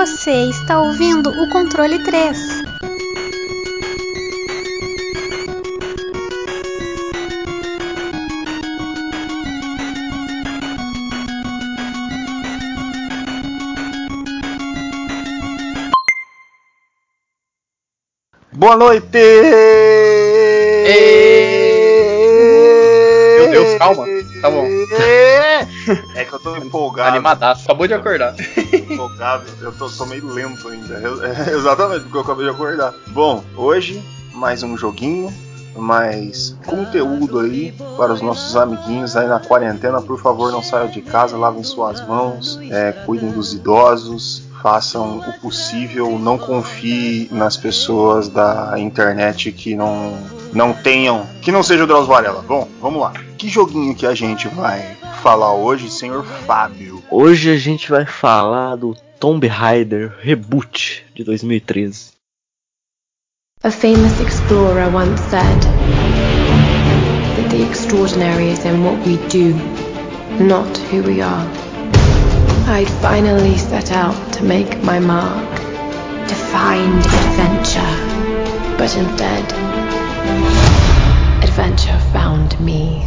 Você está ouvindo o controle 3. Boa noite! Meu Deus, calma. Tá bom. É que eu tô empolgado. Animadaço, acabou de acordar. empolgado. Eu tô, tô meio lento ainda. É, exatamente, porque eu acabei de acordar. Bom, hoje, mais um joguinho, mais conteúdo aí para os nossos amiguinhos aí na quarentena. Por favor, não saiam de casa, lavem suas mãos, é, cuidem dos idosos. Façam o possível, não confie nas pessoas da internet que não, não tenham. que não seja o Drauzio Varela. Bom, vamos lá. Que joguinho que a gente vai falar hoje, senhor Fábio? Hoje a gente vai falar do Tomb Raider Reboot de 2013. A famous explorer once said that the extraordinary is in what we do, not who we are. I'd finally set out to make my mark, to find adventure, but instead, adventure found me.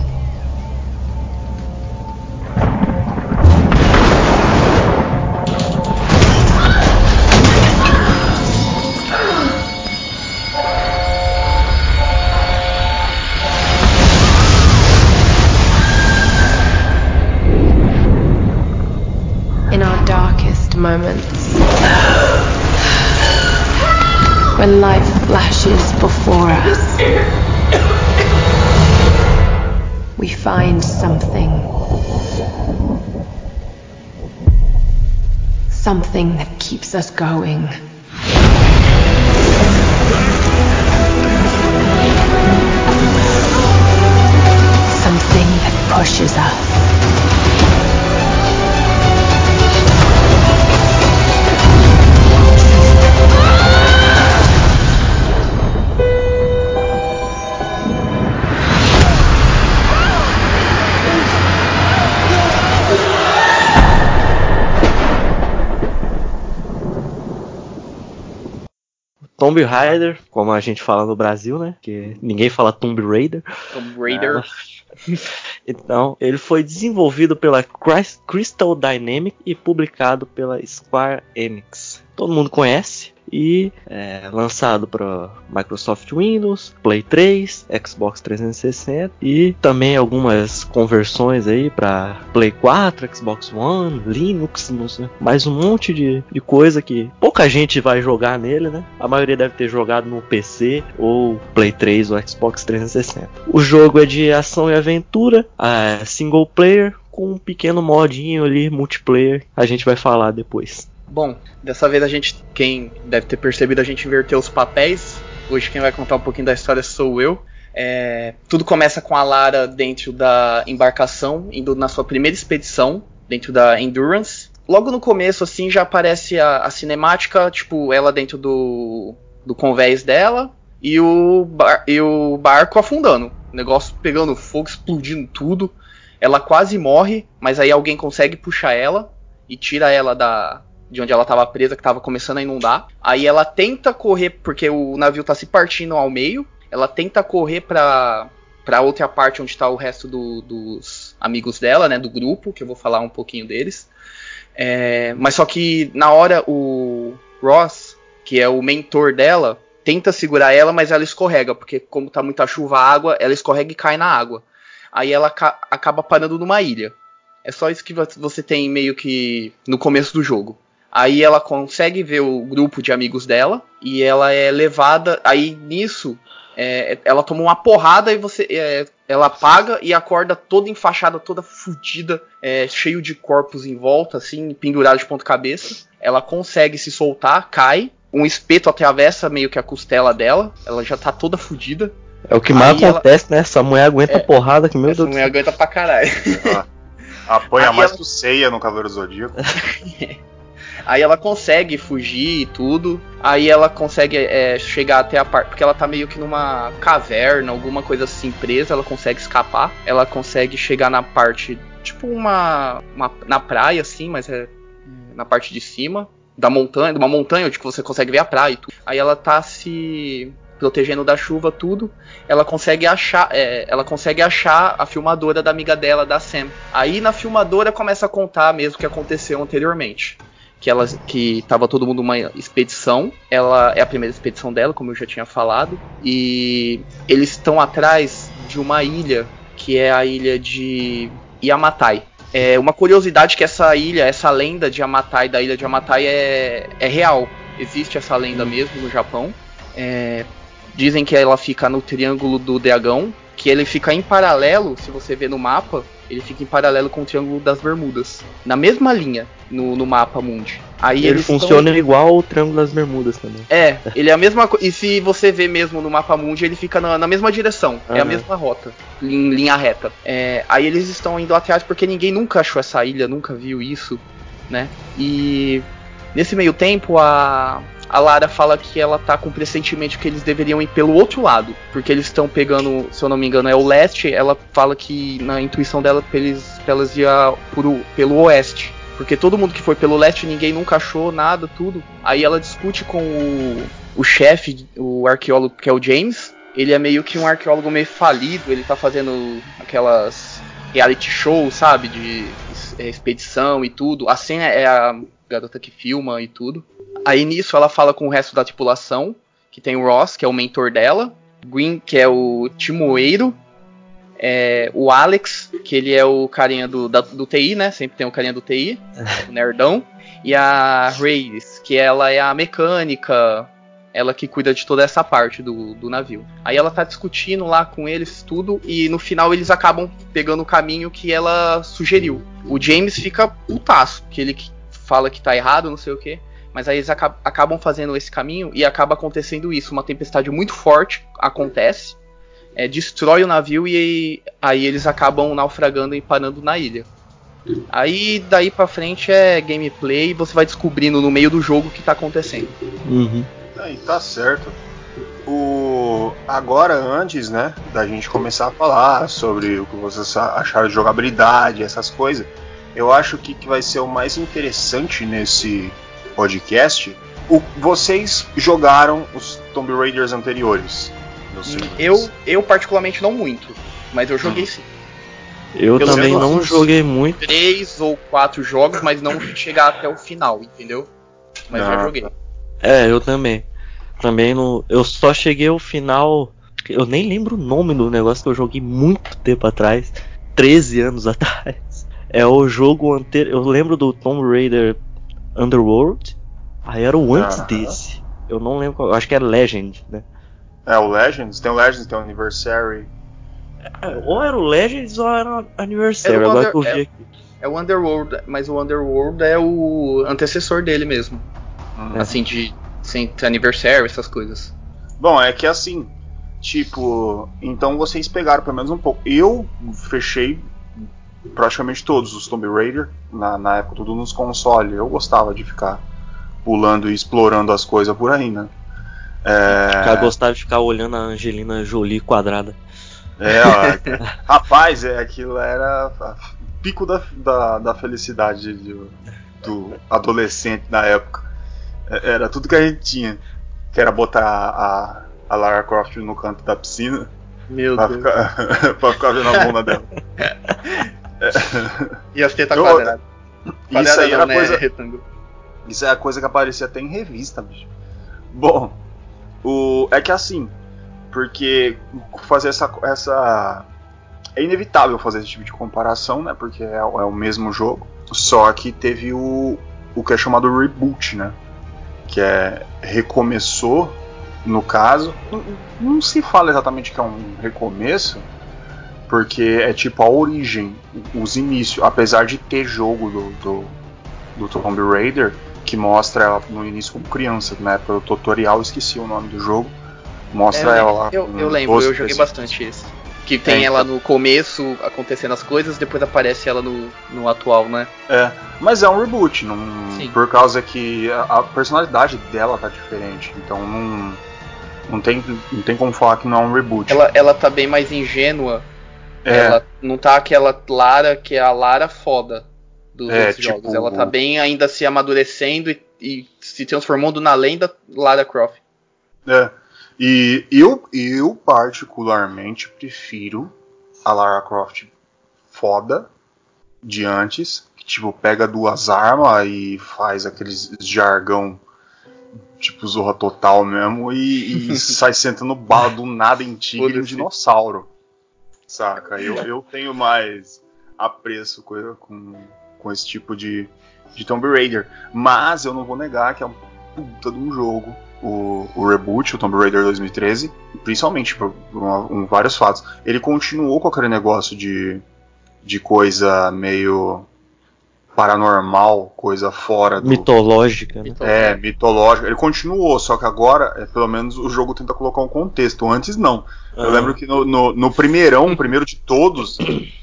Darkest moments. When life flashes before us, we find something. Something that keeps us going. Something that pushes us. Tomb Raider, como a gente fala no Brasil, né? Que ninguém fala Tomb Raider. Tomb Raider. Então, ele foi desenvolvido pela Crys- Crystal Dynamics e publicado pela Square Enix. Todo mundo conhece e é lançado para Microsoft Windows, Play 3, Xbox 360 e também algumas conversões aí para Play 4, Xbox One, Linux, sei, mais um monte de, de coisa que pouca gente vai jogar nele, né? A maioria deve ter jogado no PC ou Play 3 ou Xbox 360. O jogo é de ação e aventura, é single player com um pequeno modinho ali multiplayer. A gente vai falar depois. Bom, dessa vez a gente, quem deve ter percebido, a gente inverteu os papéis. Hoje quem vai contar um pouquinho da história sou eu. É, tudo começa com a Lara dentro da embarcação, indo na sua primeira expedição, dentro da Endurance. Logo no começo, assim, já aparece a, a cinemática, tipo, ela dentro do, do convés dela e o, bar- e o barco afundando. O negócio pegando fogo, explodindo tudo. Ela quase morre, mas aí alguém consegue puxar ela e tira ela da, de onde ela estava presa, que estava começando a inundar. Aí ela tenta correr, porque o navio tá se partindo ao meio. Ela tenta correr pra, pra outra parte onde tá o resto do- dos amigos dela, né? Do grupo, que eu vou falar um pouquinho deles. É, mas só que na hora o Ross, que é o mentor dela, tenta segurar ela, mas ela escorrega, porque como tá muita chuva, água, ela escorrega e cai na água. Aí ela ca- acaba parando numa ilha. É só isso que vo- você tem meio que no começo do jogo. Aí ela consegue ver o grupo de amigos dela e ela é levada. Aí nisso é, ela toma uma porrada e você é, ela apaga e acorda toda enfaixada, toda fudida, é, cheio de corpos em volta, assim, pendurado de ponta cabeça. Ela consegue se soltar, cai. Um espeto atravessa meio que a costela dela. Ela já tá toda fudida. É o que mais Aí ela- acontece, né? Essa mulher aguenta É. porrada que meu Essa Deus do mulher aguenta pra caralho. Apanha Aí mais ela- que o Ceia no Cavaleiro Zodíaco. Aí ela consegue fugir e tudo. Aí ela consegue é, chegar até a parte. Porque ela tá meio que numa caverna, alguma coisa assim presa. Ela consegue escapar. Ela consegue chegar na parte. Tipo uma. uma- na praia, assim, mas é na parte de cima. da montanha, de uma montanha onde você consegue ver a praia e tudo. Aí ela tá se protegendo da chuva, tudo. Ela consegue achar, é, ela consegue achar a filmadora da amiga dela, da Sam. Aí na filmadora começa a contar mesmo o que aconteceu anteriormente. Que ela que tava todo mundo numa expedição. Ela é a primeira expedição dela, como eu já tinha falado, e eles estão atrás de uma ilha que é a ilha de Yamatai. É uma curiosidade que essa ilha, essa lenda de Yamatai, da ilha de Yamatai, é, é real. Existe essa lenda mesmo no Japão. É, dizem que ela fica no Triângulo do Dragão, que ele fica em paralelo, se você ver no mapa, ele fica em paralelo com o Triângulo das Bermudas. Na mesma linha no, no mapa mundi. Aí Ele funciona igual o Triângulo das Bermudas também. É, ele é a mesma coisa. E se você vê mesmo no mapa mundi, ele fica na, na mesma direção. É a mesma rota, em linha reta. É, aí eles estão indo atrás porque ninguém nunca achou essa ilha, nunca viu isso, né? E nesse meio tempo a a Lara fala que ela tá com pressentimento que eles deveriam ir pelo outro lado, porque eles estão pegando, se eu não me engano, é o leste. Ela fala que na intuição dela eles, elas ir a- por o- pelo oeste. Porque todo mundo que foi pelo leste, ninguém nunca achou nada, tudo. Aí ela discute com o, o chefe, o arqueólogo que é o James. Ele é meio que um arqueólogo meio falido, ele tá fazendo aquelas reality shows, sabe? De é, expedição e tudo. A é a garota que filma e tudo. Aí nisso ela fala com o resto da tripulação, que tem o Ross, que é o mentor dela, Green, que é o timoeiro, é, o Alex, que ele é o carinha do, da- do TI, né? Sempre tem o carinha do TI, o nerdão. E a Reyes, que ela é a mecânica, ela que cuida de toda essa parte do, do navio. Aí ela tá discutindo lá com eles tudo, e no final eles acabam pegando o caminho que ela sugeriu. O James fica putaço, que ele que fala que tá errado, não sei o que. Mas aí eles aca- acabam fazendo esse caminho e acaba acontecendo isso. Uma tempestade muito forte acontece, é, destrói o navio e aí eles acabam naufragando e parando na ilha. Aí daí pra frente é gameplay e você vai descobrindo no meio do jogo o que tá acontecendo. Uhum. Aí tá certo. O agora antes, né, da gente começar a falar sobre o que vocês acharam de jogabilidade, essas coisas, eu acho que, que vai ser o mais interessante nesse podcast. O, vocês jogaram os Tomb Raiders anteriores? filmes? Eu, eu particularmente não muito, mas eu joguei sim. Eu Pelo também não joguei muito. Três ou quatro jogos, mas não chegar até o final, entendeu? Mas Ah, já joguei. É, eu também. Também não. Eu só cheguei ao final. Eu nem lembro o nome do negócio que eu joguei muito tempo atrás 13 anos atrás. É o jogo anterior. Eu lembro do Tomb Raider Underworld. Aí era o antes desse. Eu não lembro qual. Eu acho que era Legend, né? É, o Legends, tem o Legends, tem o Anniversary. Ou era o Legends ou era o Anniversary. Era o agora Under- eu vi é- aqui. É o Underworld, mas o Underworld é o antecessor dele mesmo. Hum. Assim, de sem aniversário, essas coisas. Bom, é que assim, tipo, então vocês pegaram pelo menos um pouco. Eu fechei praticamente todos os Tomb Raider na, na época, tudo nos consoles. Eu gostava de ficar pulando e explorando as coisas por aí, né? O cara É, gostava de ficar olhando a Angelina Jolie quadrada. é ó, rapaz, é, aquilo era pico da, da, da felicidade de- do adolescente na época. É, Era tudo que a gente tinha. Que era botar a, a Lara Croft no canto da piscina Meu pra Deus. ficar, pra ficar vendo a bunda dela. E as tetas Eu- quadradas. Isso Quadrada aí não, era né? coisa. Retângulo. Isso é a coisa que aparecia até em revista, bicho. Bom, o é que assim, porque fazer essa essa é inevitável fazer esse tipo de comparação, né? Porque é, o- é o mesmo jogo, só que teve o o que é chamado reboot, né? Que é recomeçou no caso, não, não se fala exatamente que é um recomeço, porque é tipo a origem, os inícios, apesar de ter jogo do, do, do Tomb Raider que mostra ela no início como criança, época do tutorial, esqueci o nome do jogo, mostra É, ela lá. Eu, eu lembro, 12 eu joguei pessoas. bastante esse. Que tem É, ela então. no começo acontecendo as coisas, depois aparece ela no, no atual, né? É, mas é um reboot, não, Sim. por causa que a, a personalidade dela tá diferente, então não, não, tem, não tem como falar que não é um reboot. Ela, ela tá bem mais ingênua. É, Ela não tá aquela Lara que é a Lara foda dos É, outros tipo- jogos. Ela tá bem ainda se amadurecendo e, e se transformando na lenda Lara Croft. É. E eu, eu particularmente prefiro a Lara Croft foda de antes, que tipo, pega duas armas e faz aqueles jargão tipo Zorra Total mesmo e, e sai sentando bala do nada em tigre um dinossauro. Saca? Eu, eu tenho mais apreço com, com, com esse tipo de, de Tomb Raider. Mas eu não vou negar que é um puta de um jogo. O, o reboot, o Tomb Raider 2013, principalmente por, por uma, um, vários fatos. Ele continuou com aquele negócio de, de coisa meio paranormal, coisa fora do. Mitológica, né? É, mitológica. Ele continuou, só que agora, é, pelo menos, o jogo tenta colocar um contexto. Antes não. Eu lembro que no, no, no primeirão, primeiro de todos,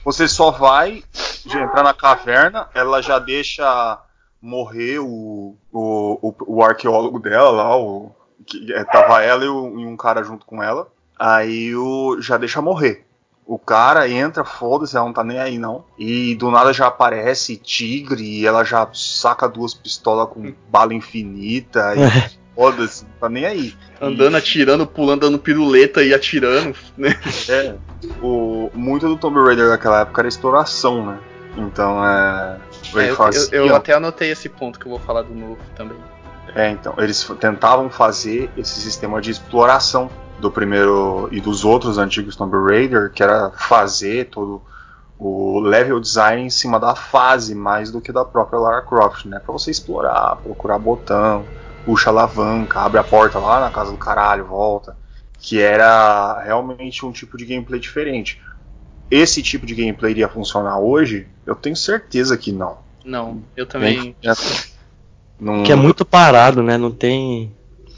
você só vai entrar na caverna, ela já deixa morrer o, o, o, o arqueólogo dela lá, o, que, é, tava ela e, o, e um cara junto com ela. Aí o, já deixa morrer. O cara entra, foda-se, ela não tá nem aí não. E do nada já aparece tigre e ela já saca duas pistolas com bala infinita. E foda-se, não tá nem aí. Andando, E- atirando, pulando, dando piruleta e atirando, né? É. O, muito do Tomb Raider daquela época era exploração, né? Então é. É, eu, eu- eu até anotei esse ponto que eu vou falar do novo também. É, então, eles tentavam fazer esse sistema de exploração do primeiro e dos outros antigos Tomb Raider, que era fazer todo o level design em cima da fase, mais do que da própria Lara Croft, né? Pra você explorar, procurar botão, puxa a alavanca, abre a porta lá na casa do caralho, volta. Que era realmente um tipo de gameplay diferente. Esse tipo de gameplay iria funcionar hoje? Eu tenho certeza que não. Não, eu também. Não- Que é muito parado, né? Não tem.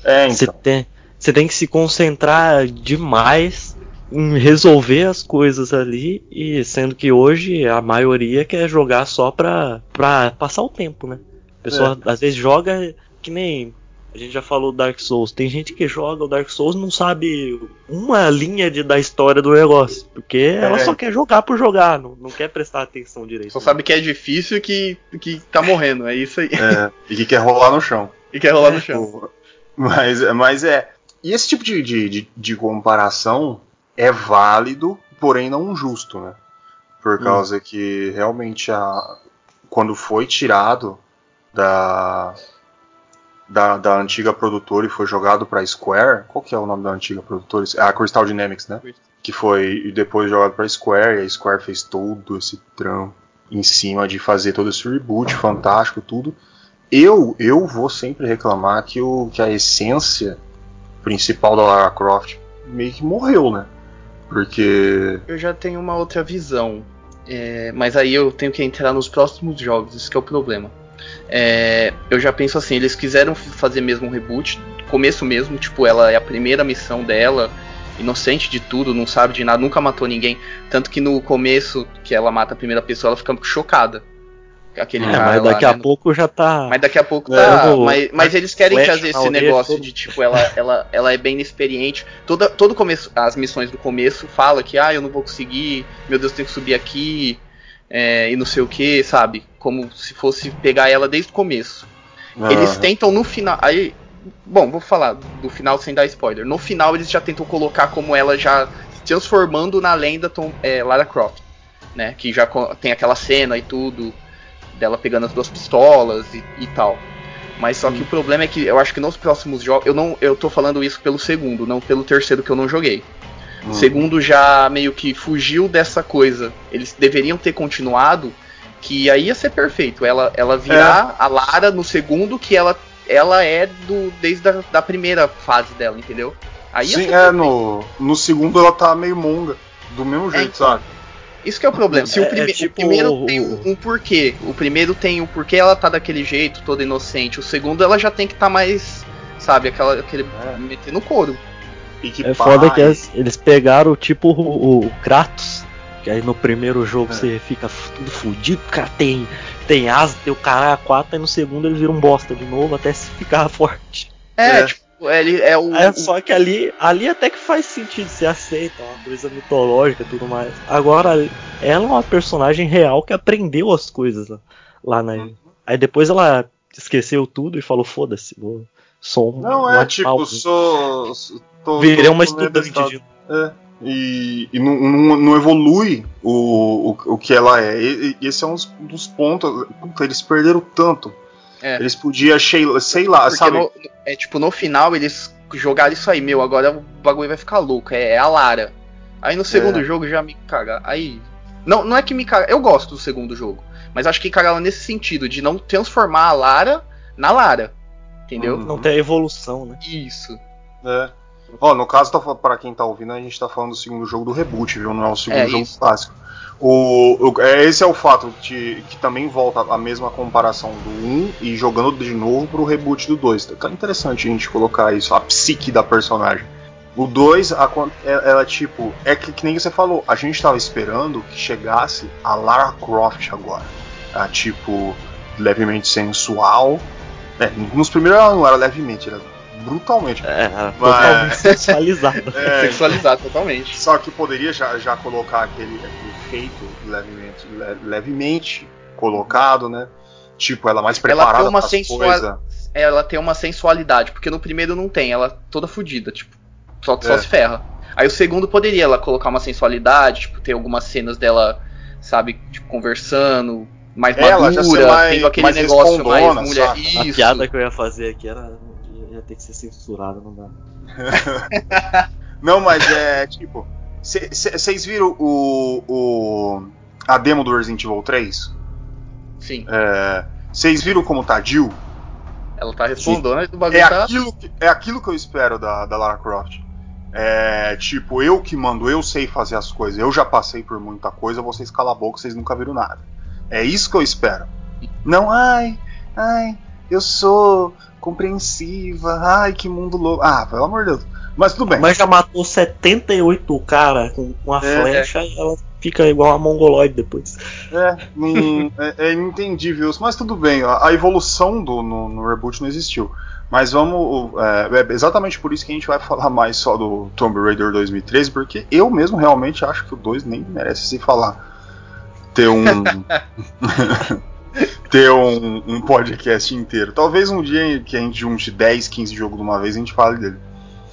É, Você então. tem, você tem que se concentrar demais em resolver as coisas ali, e sendo que hoje a maioria quer jogar só pra, pra passar o tempo, né? A pessoa às vezes joga que nem. A gente já falou do Dark Souls. Tem gente que joga o Dark Souls e não sabe uma linha de, da história do negócio. Porque ela só quer jogar por jogar, não, não quer prestar atenção direito. Só sabe que é difícil e que, que tá morrendo, é isso aí. É, e que quer rolar no chão. E quer rolar no chão. O- Mas, mas é. E esse tipo de, de, de, de comparação é válido, porém não justo, né? Por causa que realmente a, quando foi tirado da, da, da antiga produtora e foi jogado pra Square, qual que é o nome da antiga produtora? É a Crystal Dynamics, né? Que foi depois jogado pra Square, e a Square fez todo esse trampo em cima de fazer todo esse reboot fantástico tudo. Eu, eu vou sempre reclamar que, o, que a essência principal da Lara Croft meio que morreu, né? Porque. Eu já tenho uma outra visão. é, mas aí eu tenho que entrar nos próximos jogos, isso que é o problema. É, eu já penso assim, eles quiseram fazer mesmo um reboot, começo mesmo, tipo, ela é a primeira missão dela, inocente de tudo, não sabe de nada, nunca matou ninguém. Tanto que no começo, que ela mata a primeira pessoa, ela fica chocada. Aquele É, cara mas lá, daqui a né? pouco já tá. Mas daqui a pouco É, tá. o- mas, mas eles querem flash fazer esse negócio tudo. de tipo, ela, ela, ela é bem inexperiente. Toda, todo começo, as missões do começo fala que, ah, eu não vou conseguir, meu Deus, tenho que subir aqui, é, e não sei o que, sabe? Como se fosse pegar ela desde o começo. Eles Ah, tentam no final. Aí. Bom, vou falar do final sem dar spoiler. No final eles já tentam colocar como ela já se transformando na lenda Tom, é, Lara Croft. Né? Que já tem aquela cena e tudo. Dela pegando as duas pistolas e, e tal. Mas só que o problema é que eu acho que nos próximos jogos. Eu não. Eu tô falando isso pelo segundo, não pelo terceiro que eu não joguei. hum. Segundo já meio que fugiu dessa coisa. Eles deveriam ter continuado, que aí ia ser perfeito. Ela, ela virar a Lara no segundo, que ela, ela é do desde a da primeira fase dela, entendeu? Aí Sim, é, perfeito. no, no segundo ela tá meio monga. Do mesmo jeito, então. sabe? Isso que é o problema. Se É- o, prime- é tipo o primeiro o- tem um, um porquê. O primeiro tem um porquê ela tá daquele jeito, toda inocente. O segundo ela já tem que estar tá mais. Sabe, aquela, aquele. É. meter no couro. É foda que eles pegaram tipo o, o Kratos, que aí no primeiro jogo É. você fica tudo fudido, o cara tem, tem asa, tem o cara a 4, aí no segundo ele vira um bosta de novo até se ficar forte. É, É. tipo, ele é o. É, só que ali, ali até que faz sentido, você aceita, é uma coisa mitológica e tudo mais. Agora, ela é uma personagem real que aprendeu as coisas lá, lá na. Aí depois ela esqueceu tudo e falou: foda-se, vou. Sou um. Não, um é animal. tipo, sou. sou- Tô, Virei tô- uma estudante de. É. E, e não, não- não evolui o, o, o que ela é. E, e esse é um dos, dos pontos. Puta, eles perderam tanto. É. Eles podiam, sei, sei lá, Porque sabe? no- é tipo, no final eles jogaram isso aí, meu, agora o bagulho vai ficar louco, é, é a Lara. Aí no segundo É. jogo já me caga. Aí. Não, não é que me caga. Eu gosto do segundo jogo. Mas acho que cagava nesse sentido, de não transformar a Lara na Lara. Entendeu? Não tem a evolução, né? Isso. É. Ó, no caso, tá, pra quem tá ouvindo, a gente tá falando do segundo jogo do reboot, viu? Não é o segundo É jogo isso. clássico. O, o- é, esse é o fato de que também volta a mesma comparação do 1 e jogando de novo pro reboot do 2. Tá interessante a gente colocar isso, a psique da personagem. O 2, a con- é- ela tipo, é que, que nem você falou, a gente tava esperando que chegasse a Lara Croft agora. A, tipo, levemente sensual. É, nos primeiros ela não era levemente, era brutalmente. É, Mas- totalmente sexualizado. É, Sexualizado totalmente. só que poderia já, já colocar aquele, aquele efeito levemente, le- levemente colocado, né? Tipo, ela mais Ela preparada tem uma pras sensua- coisas. Ela tem uma sensualidade, porque no primeiro não tem, ela toda fodida, tipo, só, só É. se ferra. Aí o segundo poderia ela colocar uma sensualidade, tipo, ter algumas cenas dela, sabe, tipo, conversando, mais Ela madura, mais- tendo aquele mais negócio mais mulher. saca? A Isso. piada que eu ia fazer aqui era. Ia ter que ser censurada, não dá. Não, mas é tipo. Vocês viram o, o. a demo do Resident Evil 3? Sim, Vocês viram como tá a Jill? ela tá respondendo, mas o bagulho É tá. aquilo, que, é aquilo que eu espero da, da Lara Croft. É tipo, eu que mando, eu sei fazer as coisas, eu já passei por muita coisa, vocês calam a boca, vocês nunca viram nada. É isso que eu espero. Não, ai, ai, eu sou compreensiva, ai, que mundo louco. Ah, pelo amor de Deus. Mas tudo bem. Mas já matou 78 cara com uma É, flecha e ela fica igual a mongoloide depois. É, não- é, é isso, mas tudo bem. A, a evolução do, no, no reboot não existiu. Mas vamos. É, é exatamente por isso que a gente vai falar mais só do Tomb Raider 2013, porque eu mesmo realmente acho que o 2 nem merece se falar. Ter um. ter um, um podcast inteiro. Talvez um dia que a gente junte 10, 15 jogos de uma vez a gente fale dele.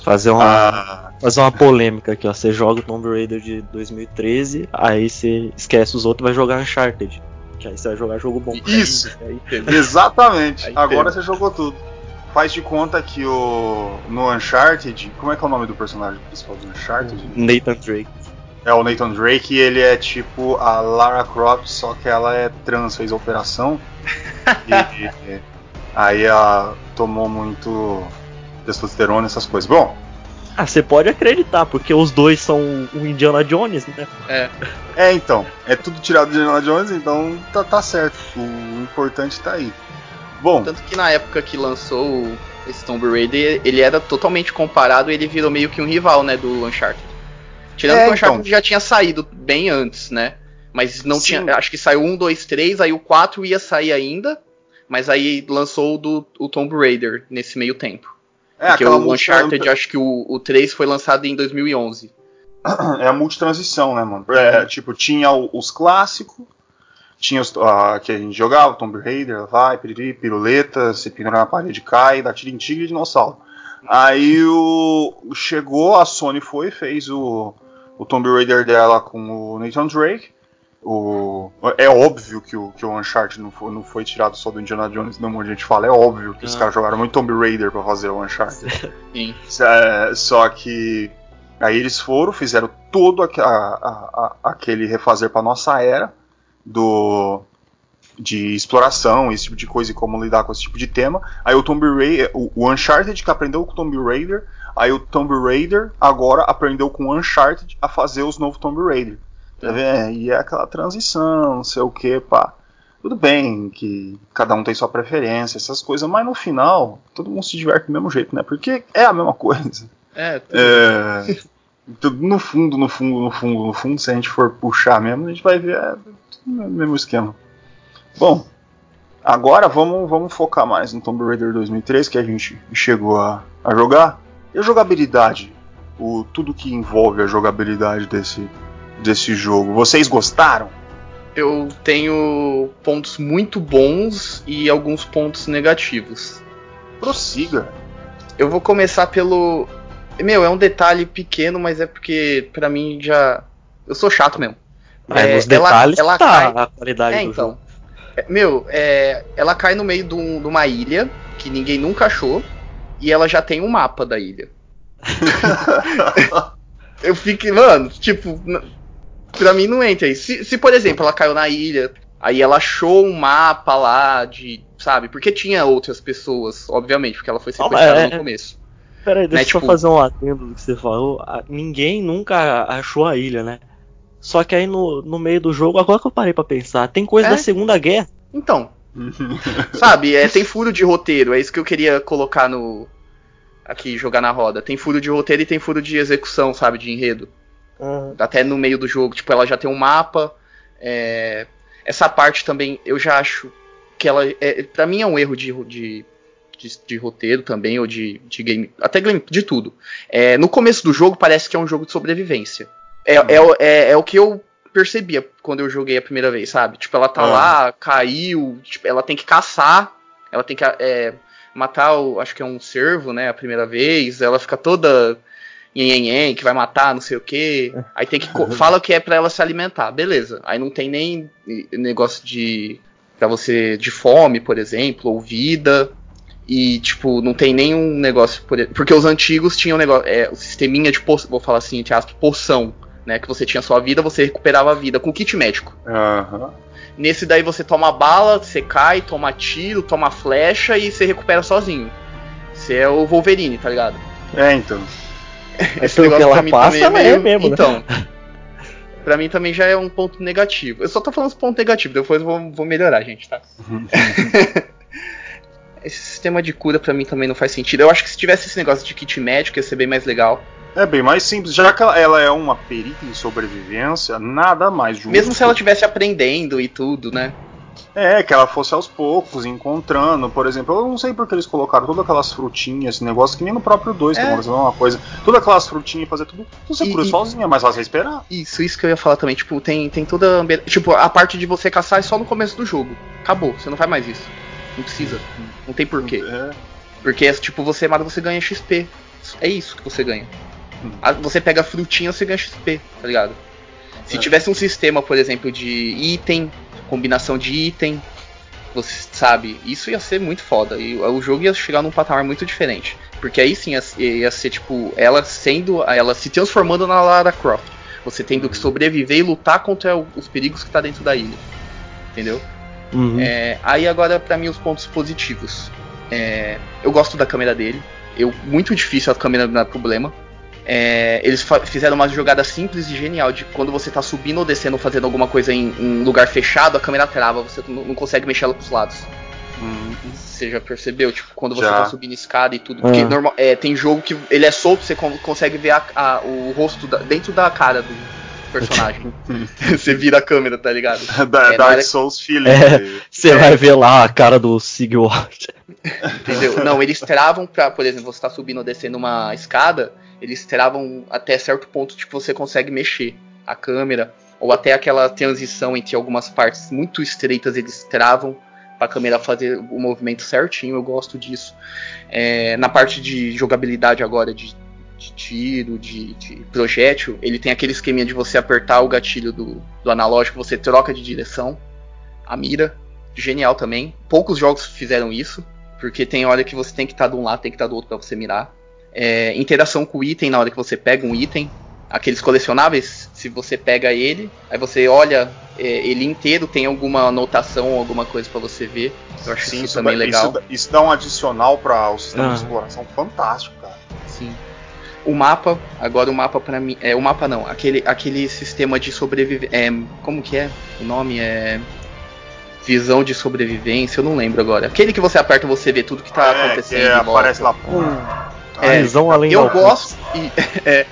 Fazer uma, Ah, fazer uma polêmica aqui, ó. Você joga o Tomb Raider de 2013, aí você esquece os outros e vai jogar Uncharted. Que aí você vai jogar jogo bom. Isso. Aí, Exatamente. Aí Agora você jogou tudo. Faz de conta que o no Uncharted, como é que é o nome do personagem principal do Uncharted? Nathan Drake. É o Nathan Drake e ele é tipo a Lara Croft, só que ela é trans, fez operação. e, e- aí ela tomou muito testosterona, essas coisas. Bom, Ah, você pode acreditar, porque os dois são o Indiana Jones, né? É, é então, é tudo tirado de Indiana Jones, então tá, tá certo. O importante tá aí. Bom, tanto que na época que lançou esse Tomb Raider, ele era totalmente comparado e ele virou meio que um rival, né, do Uncharted. Tirando É, que o Uncharted então. já tinha saído bem antes, né? Mas não Sim. tinha. Acho que saiu um, dois, três, aí o 4 ia sair ainda. Mas aí lançou o do o Tomb Raider nesse meio tempo. é porque o multi- Uncharted, acho que o, o 3 foi lançado em 2011. É a multitransição, né, mano? É, tipo, tinha os clássicos, tinha os que a gente jogava, Tomb Raider, vai, piriri, piruleta, você pendura na parede, cai, dá tiro em tigre e dinossauro. Aí o, chegou, a Sony foi e fez o, o Tomb Raider dela com o Nathan Drake. O, é óbvio que o, que o Uncharted não foi, não foi tirado só do Indiana Jones, não, a gente fala, é óbvio que os Ah. caras jogaram muito Tomb Raider pra fazer o Uncharted. Sim. É, só que aí eles foram, fizeram todo a- a- a- aquele refazer pra nossa era do de exploração, esse tipo de coisa e como lidar com esse tipo de tema. Aí o Tomb Raider, o, o Uncharted que aprendeu com o Tomb Raider, aí o Tomb Raider agora aprendeu com o Uncharted a fazer os novos Tomb Raider. Tá vendo? E é aquela transição, não sei o que, pá. Tudo bem que cada um tem sua preferência, essas coisas, mas no final todo mundo se diverte do mesmo jeito, né? Porque é a mesma coisa. É, É, tudo no fundo, no fundo, no fundo, no fundo, se a gente for puxar mesmo, a gente vai ver é, tudo o mesmo esquema. Bom, agora vamos, vamos focar mais no Tomb Raider 2003 que a gente chegou a, a jogar. E a jogabilidade, o, tudo que envolve a jogabilidade desse, desse jogo. Vocês gostaram? eu tenho pontos muito bons e alguns pontos negativos. Prossiga. Eu vou começar pelo. Meu, é um detalhe pequeno, mas é porque pra mim já. Eu sou chato mesmo. Mas É, nos ela- detalhes ela tá cai- a qualidade É, do então. jogo. É, Meu, é, ela cai no meio de, um- de uma ilha que ninguém nunca achou e ela já tem um mapa da ilha. Eu fico, mano, tipo, pra mim não entra aí. Se, se, por exemplo, ela caiu na ilha, aí ela achou um mapa lá de, sabe? Porque tinha outras pessoas, obviamente, porque ela foi Não, sequestrada é- no começo. Peraí, deixa né, eu só tipo- fazer um adendo do que você falou. Ah, Ninguém nunca achou a ilha, né? Só que aí no, no meio do jogo, agora que eu parei pra pensar, tem coisa É? da Segunda Guerra. Então, sabe, é, tem furo de roteiro, é isso que eu queria colocar no. Aqui, jogar na roda. Tem furo de roteiro e tem furo de execução, sabe, de enredo. até no meio do jogo. Tipo, ela já tem um mapa. é, essa parte também eu já acho que ela. É, pra mim é um erro de, de, de, de roteiro também, ou de, de game. Até game, de tudo. É, no começo do jogo parece que é um jogo de sobrevivência. É, é, o- é, é o que eu percebia quando eu joguei a primeira vez, sabe? Tipo, ela tá Ah. lá, caiu, tipo, ela tem que caçar, ela tem que é, matar o. Acho que é um cervo, né? A primeira vez, ela fica toda nhenhenhen, que vai matar, não sei o que. Aí tem que. Fala que é pra ela se alimentar, beleza. Aí não tem nem negócio de. pra você. de fome, por exemplo, ou vida. E, tipo, não tem nenhum negócio. Por, porque os antigos tinham negócio. É, o sisteminha de poção. Vou falar assim, entre aspas, poção. Né, que você tinha sua vida, você recuperava a vida com kit médico. Aham. Nesse daí você toma bala, você cai, toma tiro, toma flecha e você recupera sozinho. Você é o Wolverine, tá ligado? É, então. Esse pelo que negócio ela pra mim passa, também ela é mesmo, né? Então, pra mim também já é um ponto negativo. Eu só tô falando os pontos negativos, depois eu vou, vou melhorar, gente, tá? esse sistema de cura pra mim também não faz sentido. Eu acho que se tivesse esse negócio de kit médico ia ser bem mais legal. É bem mais simples. Já que ela- é uma perita em sobrevivência, nada mais justo. Mesmo se ela estivesse aprendendo e tudo, né? É, que ela fosse aos poucos, encontrando. Por exemplo, eu não sei porque eles colocaram todas aquelas frutinhas, esse negócio, que nem no próprio 2 que É. aconteceu uma coisa. Todas aquelas frutinhas, fazer tudo. Você E- cura e- sozinha, mas fácil esperar. Isso, isso que eu ia falar também. Tipo, tem, tem toda. Tipo, a parte de você caçar é só no começo do jogo. Acabou, você não faz mais isso. Não precisa. Não tem porquê. É. Porque é tipo, você mata, você ganha XP. É isso que você ganha. Você pega frutinha, você ganha XP, tá ligado? Se É. tivesse um sistema, por exemplo, de item, combinação de item, você sabe, isso ia ser muito foda. E o jogo ia chegar num patamar muito diferente. Porque aí sim ia, ia ser tipo, ela sendo. ela se transformando na Lara Croft. Você tendo que sobreviver e lutar contra os perigos que tá dentro da ilha. Entendeu? Uhum. É, aí agora pra mim os pontos positivos. É, eu gosto da câmera dele. Eu muito difícil a câmera não é problema. É, eles fizeram uma jogada simples e genial de quando você tá subindo ou descendo fazendo alguma coisa em um lugar fechado, a câmera trava, você não consegue mexer ela pros lados. Hum, Você já percebeu? Tipo, quando você Já. tá subindo escada e tudo. Porque Ah. normal, é, tem jogo que ele é solto, você con- consegue ver a- a- o rosto da- dentro da cara do personagem. você vira a câmera, tá ligado? da, É, Dark Souls Feeling. É. Você vai ver lá a cara do Sigward. Entendeu? Não, eles travam pra, por exemplo, você tá subindo ou descendo uma escada, eles travam até certo ponto que você consegue mexer a câmera, ou até aquela transição entre algumas partes muito estreitas, eles travam pra câmera fazer o movimento certinho, eu gosto disso. É, na parte de jogabilidade agora, de, de tiro, de, de projétil, ele tem aquele esqueminha de você apertar o gatilho do, do analógico, você troca de direção, a mira, genial também. Poucos jogos fizeram isso, porque tem hora que você tem que estar de um lado, tem que estar do outro para você mirar. É, interação com o item na hora que você pega um item. Aqueles colecionáveis, se você pega ele, aí você olha é, ele inteiro, tem alguma anotação, alguma coisa para você ver. Eu acho Sim, isso também dá, legal. Isso, dá- isso dá um adicional para o sistema Ah. de exploração fantástico, cara. Sim. O mapa, agora o mapa pra mim. É, o mapa não, aquele, aquele sistema de sobrevivência. É, como que é? O nome é. Visão de sobrevivência, eu não lembro agora. Aquele que você aperta você vê tudo que tá é, acontecendo. é, aparece lá. Pum. É, visão além Eu gosto e. é,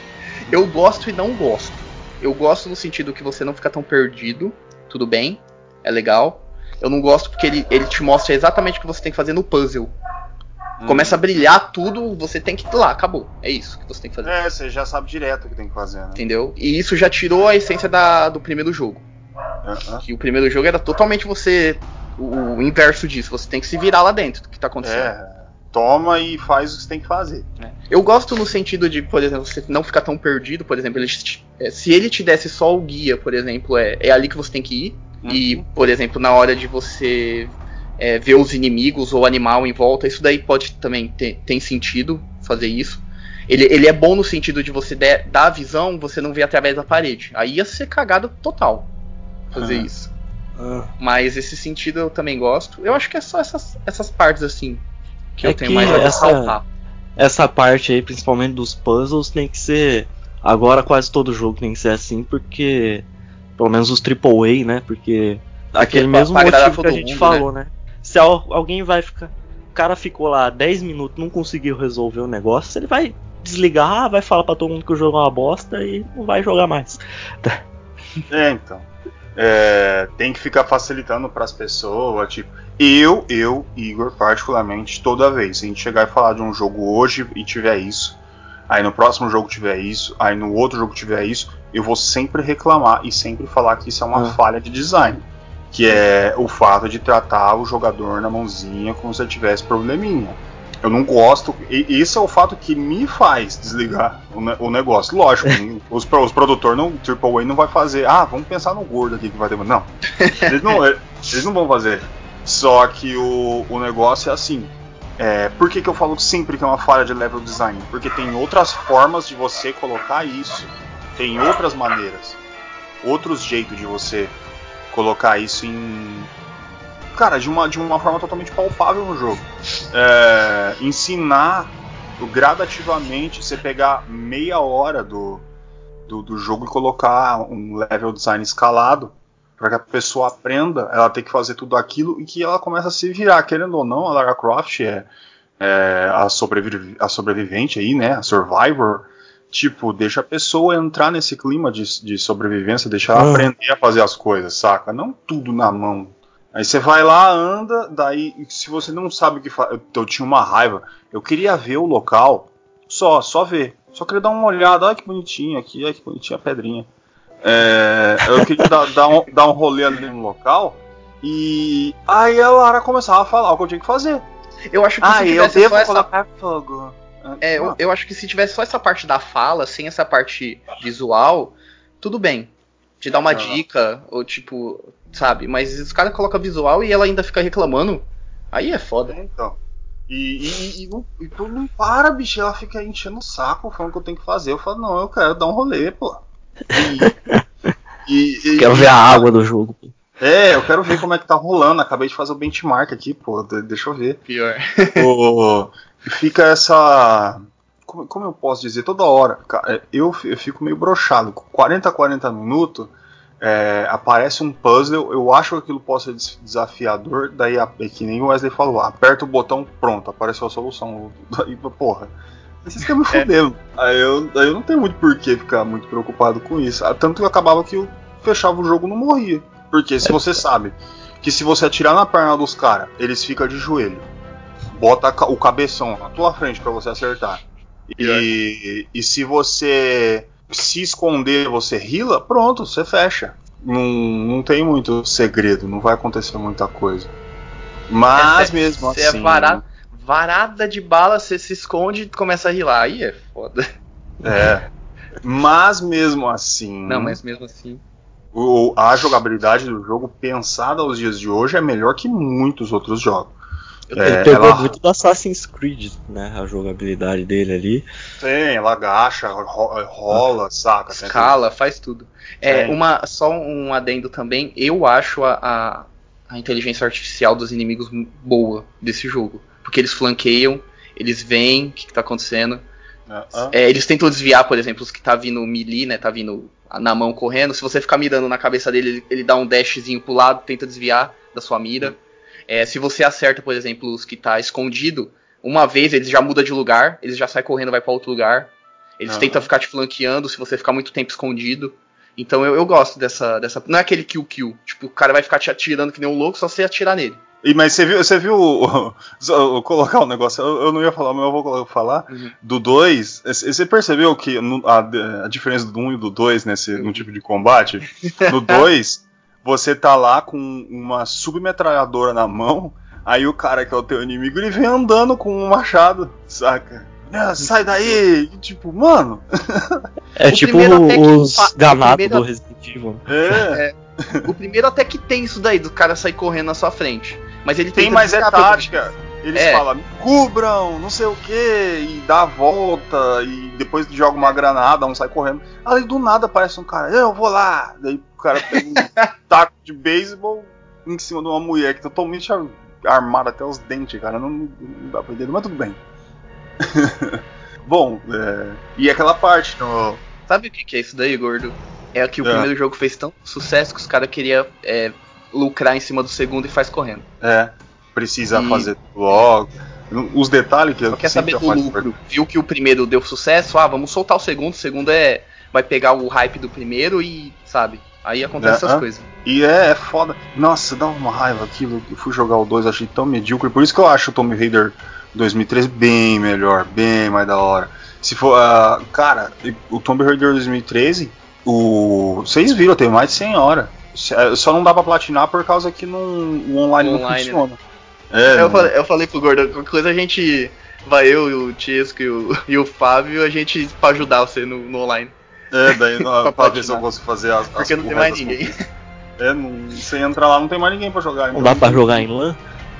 eu gosto e não gosto. Eu gosto no sentido que você não fica tão perdido, tudo bem, é legal. Eu não gosto porque ele, ele te mostra exatamente o que você tem que fazer no puzzle. Hum. Começa a brilhar tudo, você tem que ir lá, acabou. É isso que você tem que fazer. É, você já sabe direto o que tem que fazer, né? Entendeu? E isso já tirou a essência da, do primeiro jogo. Aham. Que o primeiro jogo era totalmente você. O, o inverso disso, você tem que se virar lá dentro do que tá acontecendo. É, toma e faz o que você tem que fazer. Eu gosto no sentido de, por exemplo, você não ficar tão perdido, por exemplo, ele te- é, se ele te desse só o guia, por exemplo, é, é ali que você tem que ir. E, Uhum. por exemplo, na hora de você é, ver os inimigos ou animal em volta, isso daí pode também ter tem sentido fazer isso. Ele, ele é bom no sentido de você der, dar a visão, você não vê através da parede. Aí ia ser cagada total fazer Uhum. isso. Ah, Mas esse sentido eu também gosto. Eu acho que é só essas, essas partes assim que É eu tenho que mais a essa- ressaltar. essa parte aí, principalmente dos puzzles, tem que ser. Agora quase todo jogo tem que ser assim, porque. Pelo menos os AAA, né? Porque. Aquele pra- mesmo pra motivo que a gente mundo, falou, né? Se al- alguém vai ficar. O cara ficou lá 10 minutos, não conseguiu resolver o negócio, ele vai desligar, vai falar pra todo mundo que o jogo é uma bosta e não vai jogar mais. É, então. É, tem que ficar facilitando pras pessoas, tipo, eu, eu, Igor, particularmente, toda vez, se a gente chegar e falar de um jogo hoje e tiver isso, aí no próximo jogo tiver isso, aí no outro jogo tiver isso, eu vou sempre reclamar e sempre falar que isso é uma Ah. falha de design. Que é o fato de tratar o jogador na mãozinha como se ele tivesse probleminha. Eu não gosto. E esse é o fato que me faz desligar o, ne- o negócio. Lógico, os, os produtores não, AAA não vai fazer. Ah, vamos pensar no gordo aqui que vai ter. Não. Eles não, eles não vão fazer. Só que o, o negócio é assim. É, por que, que eu falo sempre que é uma falha de level design? Porque tem outras formas de você colocar isso. Tem outras maneiras. Outros jeitos de você colocar isso em. Cara, de uma, de uma forma totalmente palpável no jogo. É, ensinar gradativamente, você pegar meia hora do, do, do jogo e colocar um level design escalado para que a pessoa aprenda, ela tem que fazer tudo aquilo e que ela começa a se virar. Querendo ou não, a Lara Croft é, é a, a sobrevivente aí, né? A survivor. Tipo, deixa a pessoa entrar nesse clima de, de sobrevivência, deixa ela Ah. aprender a fazer as coisas, saca? Não tudo na mão. Aí você vai lá, anda, daí se você não sabe o que fazer. Eu, eu tinha uma raiva. Eu queria ver o local, só, só ver. Só queria dar uma olhada, olha que bonitinho aqui, olha que bonitinha a pedrinha. É, eu queria dar, dar um, dar um rolê ali no local. E aí a Lara começava a falar o que eu tinha que fazer. Eu acho que Ah, se eu tivesse devo só essa colocar fogo. É, eu, eu acho que se tivesse só essa parte da fala, sem essa parte visual, tudo bem. Te dá uma Ah. dica, ou tipo, sabe? Mas os caras colocam visual e ela ainda fica reclamando. Aí é foda. É, então. E, e, e, não, e tu não para, bicho. Ela fica enchendo o saco falando o que eu tenho que fazer. Eu falo, não, eu quero dar um rolê, pô. E, e- e- Quero ver a água do jogo. É, eu quero ver como é que tá rolando. Acabei de fazer o benchmark aqui, pô. de- deixa eu ver. Pior. Pô, fica essa. Como, como eu posso dizer? Toda hora. cara, eu, fi- eu fico meio brochado. 40 a 40 minutos. é, aparece um puzzle, eu acho que aquilo pode ser des- desafiador, daí a- é que nem o Wesley falou, aperta o botão, pronto, apareceu a solução. Daí, porra, vocês ficam me fudendo. Aí eu, aí eu não tenho muito porquê ficar muito preocupado com isso. Ah, Tanto que acabava que eu fechava o jogo e não morria. Porque se você sabe que se você atirar na perna dos caras, eles ficam de joelho. Bota o cabeção na tua frente pra você acertar. E, e se você se esconder, você rila, pronto, você fecha. Não, não tem muito segredo, não vai acontecer muita coisa. Mas É, mesmo Você é assim. varado, varada de bala, você se esconde e começa a rilar. Aí é foda. É. Mas mesmo assim. Não, mas mesmo assim. o- a jogabilidade do jogo, pensada aos dias de hoje, é melhor que muitos outros jogos. Eu É, Ele pegou ela- muito do Assassin's Creed, né? A jogabilidade dele ali. Tem, ela agacha, ro- rola, saca? Escala, faz tudo. É, Sim. uma, só um adendo também. Eu acho a, a, a inteligência artificial dos inimigos boa desse jogo. Porque eles flanqueiam, eles veem o que, que tá acontecendo. Ah, É, eles tentam desviar, por exemplo, os que tá vindo melee, né? Tá vindo na mão correndo. Se você ficar mirando na cabeça dele, ele, ele dá um dashzinho pro lado, tenta desviar da sua mira. É, se você acerta, por exemplo, os que tá escondido, uma vez eles já mudam de lugar, eles já saem correndo, vai pra outro lugar. Eles tentam ficar te flanqueando se você ficar muito tempo escondido. Então eu, eu gosto dessa, dessa. Não é aquele kill kill. Tipo, o cara vai ficar te atirando que nem um louco, só você atirar nele. E, mas você viu, você viu o- só eu colocar um negócio, eu, eu não ia falar, mas eu vou falar. Uhum. Do 2, você percebeu que a, a diferença do 1 um e do 2 nesse, no tipo de combate? No 2, você tá lá com uma submetralhadora na mão, aí o cara que é o teu inimigo, ele vem andando com um machado, saca? Ah, sai daí! E, tipo, mano. É O tipo primeiro até que os ganados primeiro- do Resident Evil. É. O primeiro até que tem isso daí, do cara sair correndo na sua frente. Mas ele Tem, mas é tática. Eles É. falam, cubram, não sei o que, e dá a volta, e depois joga uma granada, um sai correndo. Aí do nada aparece um cara, eu vou lá. Daí cara pega um taco de beisebol em cima de uma mulher que tá totalmente armada até os dentes, cara. Não, não dá pra entender, mas tudo bem. Bom, é, e aquela parte no. Sabe o que, que é isso daí, gordo? É que o É. primeiro jogo fez tanto sucesso que os caras queriam é, lucrar em cima do segundo e faz correndo. É, precisa E- fazer logo. Os detalhes que Só quer sempre saber do lucro. Viu que o primeiro deu sucesso, ah, vamos soltar o segundo. O segundo é. Vai pegar o hype do primeiro e, sabe? Aí acontece É, essas é. coisas. E é, é foda. Nossa, dá uma raiva aquilo. Eu fui jogar o 2, achei tão medíocre. Por isso que eu acho o Tomb Raider 2013 bem melhor, bem mais da hora. Se for. ah, cara, o Tomb Raider 2013, o. Vocês viram, tem mais de 100 horas. É, Só não dá pra platinar por causa que não, o online, O não online, funciona. É, eu, não- falei, eu falei pro gordo, qualquer coisa a gente. Vai eu, o Tiesco e o, e o Fábio, a gente pra ajudar você no, no online. É, daí não, ver se eu consigo fazer as. as Porque não tem mais ninguém. É, não, você entra lá, não tem mais ninguém pra jogar. Não então dá pra jogar em LAN?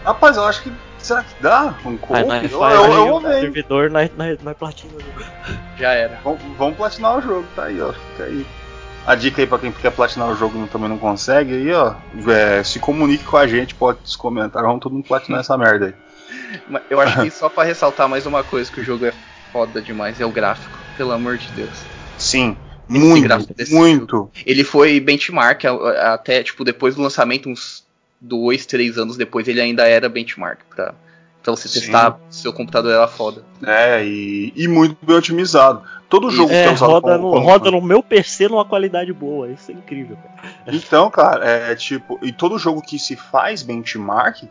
Rapaz, eu acho que. Será que dá? Um? Aí Eu, eu, eu, aí vou o ver. servidor, nós, nós, nós platina o jogo. Já era. Vamos, vamos platinar o jogo, tá aí, ó. Fica aí. A dica aí pra quem quer platinar o jogo e também não consegue, aí, ó. é, se comunique com a gente, pode nos comentários, vamos todo mundo platinar essa merda aí. Eu acho que só pra ressaltar mais uma coisa que o jogo é foda demais, é o gráfico. Pelo amor de Deus. Sim, muito, desse muito. Ele foi benchmark até, tipo, depois do lançamento, uns dois, três anos depois, ele ainda era benchmark pra, pra você Sim. testar se seu computador era foda. É, e, e muito bem otimizado. Todo jogo que É, é usado roda, como- no, como- roda no meu PC numa qualidade boa, isso é incrível. Cara. Então, cara, é, tipo, e todo jogo que se faz benchmark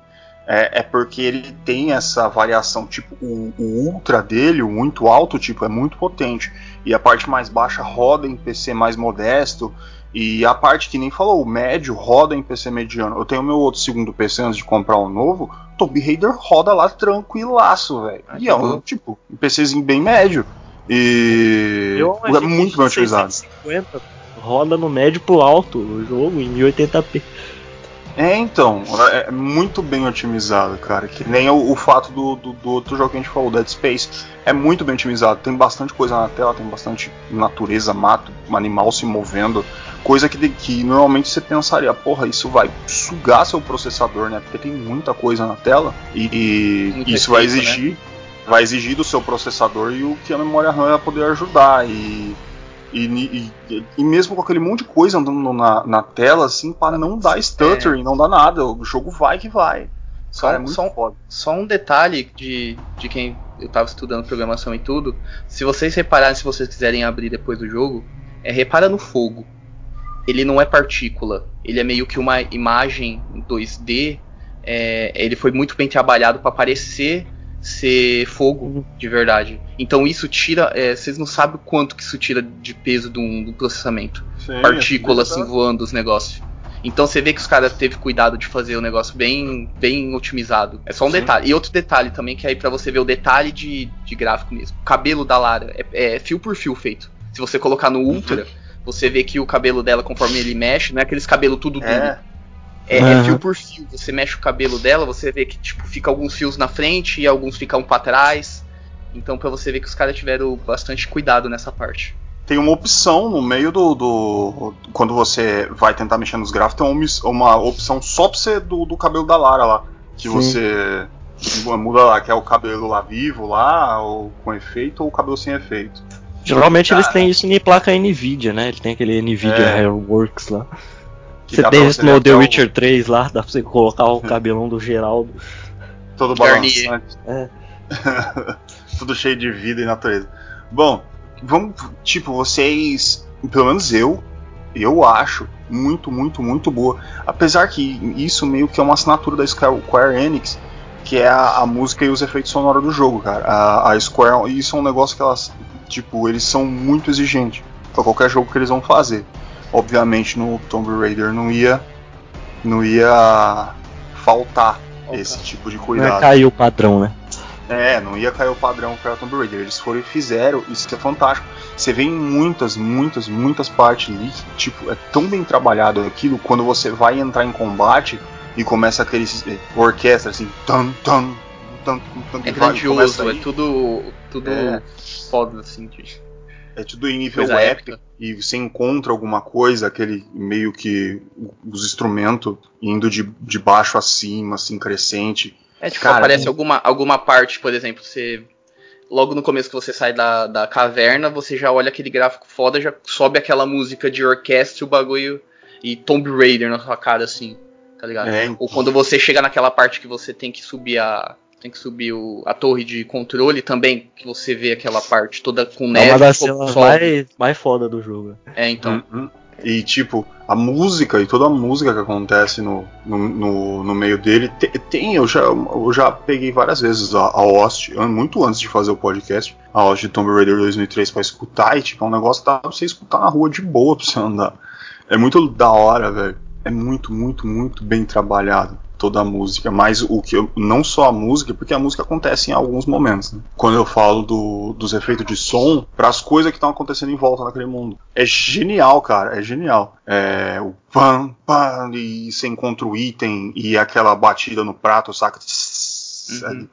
é, é porque ele tem essa variação, tipo, o, o ultra dele, o muito alto, tipo, é muito potente. E a parte mais baixa roda em PC mais modesto. E a parte que nem falou, o médio roda em PC mediano. Eu tenho meu outro segundo PC antes de comprar um novo. Tomb Raider roda lá tranquilaço, velho. Ah, E é um, tipo, um PCzinho bem médio. E Eu é muito bem otimizado. 650 roda no médio pro alto o jogo em 1080p. É, então, é é muito bem otimizado, cara. Que nem o, o fato do, do, do outro jogo que a gente falou, Dead Space. É muito bem otimizado. Tem bastante coisa na tela, tem bastante natureza, mato, um animal se movendo. Coisa que, que normalmente você pensaria, porra, isso vai sugar seu processador, né? Porque tem muita coisa na tela. E, e isso vai né? exigir. Vai exigir do seu processador e o que a memória RAM vai poder ajudar. E e, e- e mesmo com aquele monte de coisa andando na, na tela, assim, para não dar stuttering, não dá nada. O jogo vai que vai. Só, Cara, é muito só, um- só um detalhe de, de quem eu tava estudando programação e tudo. Se vocês repararem, se vocês quiserem abrir depois do jogo, é repara no fogo. Ele não é partícula. Ele é meio que uma imagem 2D. é, ele foi muito bem trabalhado para parecer ser fogo de verdade. Então isso tira. é, vocês não sabem o quanto que isso tira de peso do, do processamento. Sim, Partículas é assim voando os negócios. Então você vê que os caras teve cuidado de fazer o negócio bem, bem otimizado. É só um Sim. detalhe. E outro detalhe também, que é aí pra você ver o detalhe de, de gráfico mesmo. O cabelo da Lara é, é fio por fio feito. Se você colocar no Ultra, você vê que o cabelo dela, conforme ele mexe, não é aqueles cabelos tudo duro. É, É, é fio por fio. Você mexe o cabelo dela, você vê que tipo, fica alguns fios na frente e alguns ficam pra trás. Então pra você ver que os caras tiveram bastante cuidado nessa parte. tem uma opção no meio do, do- Quando você vai tentar mexer nos gráficos, tem uma, opção só pra você do, do cabelo da Lara lá. Que Sim. você muda lá, que é o cabelo lá vivo lá, ou com efeito, ou o cabelo sem efeito. Geralmente eles têm isso em placa Nvidia, né? Ele tem aquele Nvidia É. Hairworks lá. Você tem isso no The Witcher 3 lá, dá pra você colocar o cabelão do Geraldo. todo balançante. É. Tudo cheio de vida e natureza. Bom, vamos. Tipo, vocês. Pelo menos eu. Eu acho muito, muito, muito boa. Apesar que isso meio que é uma assinatura da Square Square Enix, que é a, a música e os efeitos sonoros do jogo, cara. A, a Square. Isso é um negócio que elas. Tipo, eles são muito exigentes pra qualquer jogo que eles vão fazer. Obviamente no Tomb Raider não ia não ia faltar esse tipo de Não é cuidado. cair o padrão, né? É, não ia cair o padrão para Tomb Raider. Eles foram e fizeram, isso é fantástico. Você vê em muitas, muitas, muitas partes ali que, tipo, é tão bem trabalhado aquilo quando você vai entrar em combate e começa aquele eh, orquestra assim, tan, tan, tan, tan, É e vai- grandioso, é tudo, tudo É. foda, assim. de- é tudo em nível coisa épica. E você encontra alguma coisa, aquele meio que os instrumentos indo de, de baixo a cima, assim, crescente. É, tipo, Cara, aparece é- alguma, alguma parte, por exemplo, você. Logo no começo que você sai da, da caverna, você já olha aquele gráfico foda, já sobe aquela música de orquestra e o bagulho. E Tomb Raider na sua cara, assim, tá ligado? É, Ou quando você chega naquela parte que você tem que subir a. Tem que subir o, a torre de controle também, que você vê aquela parte toda com É neve. uma das cenas mais, mais foda do jogo. É, então. Uhum. E tipo, a música e toda a música que acontece no, no, no, no meio dele te- tem, eu já, eu já peguei várias vezes a, a host, muito antes de fazer o podcast, a host de Tomb Raider 2003 pra escutar, e tipo, é um negócio que dá pra você escutar na rua de boa pra você andar. É muito da hora, velho. É muito, muito, muito bem trabalhado toda a música, mas o que eu, não só a música, porque a música acontece em alguns momentos. Né? Quando eu falo do- dos efeitos de som, para as coisas que estão acontecendo em volta naquele mundo, é genial, cara, é genial. É, o pam pam e você encontra o item e aquela batida no prato, saca? Uhum.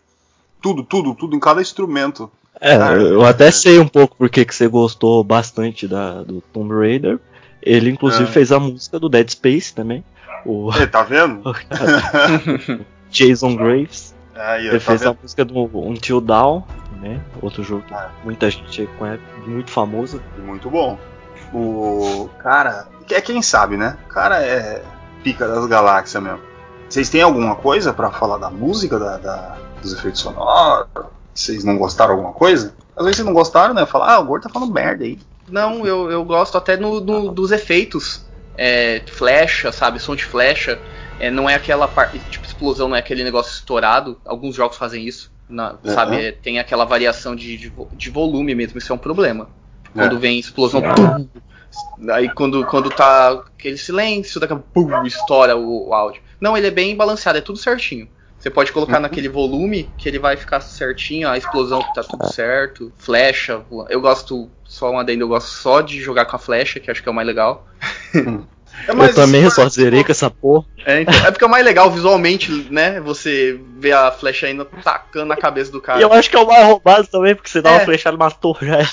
Tudo, tudo, tudo em cada instrumento. É, eu até é. sei um pouco porque que você gostou bastante da, do Tomb Raider. Ele, inclusive, É. fez a música do Dead Space também. O É, tá vendo? Jason Graves. Ele tá fez a vendo? música do Until Dawn, né? Outro jogo que Ah. muita gente conhece, muito famoso. Muito bom. O cara, é quem sabe, né? O cara é pica das galáxias mesmo. Vocês têm alguma coisa pra falar da música, da, da- dos efeitos sonoros? Vocês não gostaram de alguma coisa? Às vezes vocês não gostaram, né? Falar, ah, o Gordo tá falando merda aí. Não, eu, eu gosto até no, no- dos efeitos. É, flecha, sabe? Som de flecha. É, não é aquela parte. Tipo, explosão, não é aquele negócio estourado. Alguns jogos fazem isso. na- Uhum. Sabe? É, tem aquela variação de, de, de volume mesmo. Isso é um problema. Quando É. vem explosão. pum, aí quando, quando tá aquele silêncio, daqui a pouco estoura o, o áudio. Não, ele é bem balanceado, é tudo certinho. Você pode colocar Uhum. naquele volume que ele vai ficar certinho, a explosão tá tudo certo, flecha. Eu gosto, só um adendo, eu gosto só de jogar com a flecha, que acho que é o mais legal. É, eu também, eu só zerei com essa porra. É, então, é porque é o mais legal visualmente, né? Você vê a flecha indo tacando na cabeça do cara. E eu acho que é o mais roubado também, porque você dá É. uma flechada numa torre já é.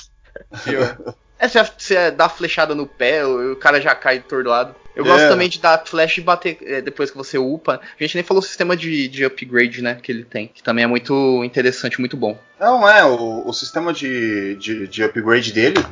É, você, você dá flechada no pé, o, o cara já cai tordoado. Eu É. gosto também de dar flash e bater é, depois que você upa. A gente nem falou o sistema de, de upgrade, né, que ele tem. Que também é muito interessante, muito bom. Não, é, o, o sistema de, de, de upgrade dele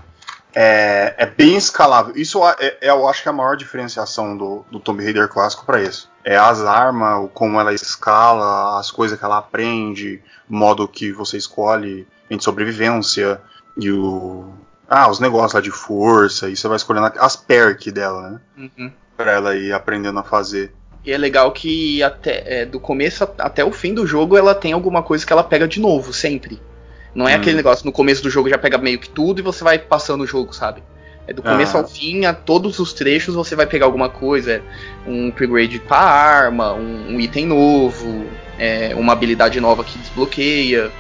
é, é bem escalável. Isso é, é, eu acho que é a maior diferenciação do, do Tomb Raider clássico para isso. É as armas, como ela escala, as coisas que ela aprende, o modo que você escolhe entre sobrevivência e o. Ah, os negócios lá de força, e você vai escolhendo as perks dela, né? Uhum. Pra ela ir aprendendo a fazer. E é legal que até é, do começo até o fim do jogo ela tem alguma coisa que ela pega de novo, sempre. Não é Hum. aquele negócio, no começo do jogo já pega meio que tudo e você vai passando o jogo, sabe? É do começo Ah. ao fim, a todos os trechos você vai pegar alguma coisa. é Um upgrade pra arma, um, um item novo, é, uma habilidade nova que desbloqueia.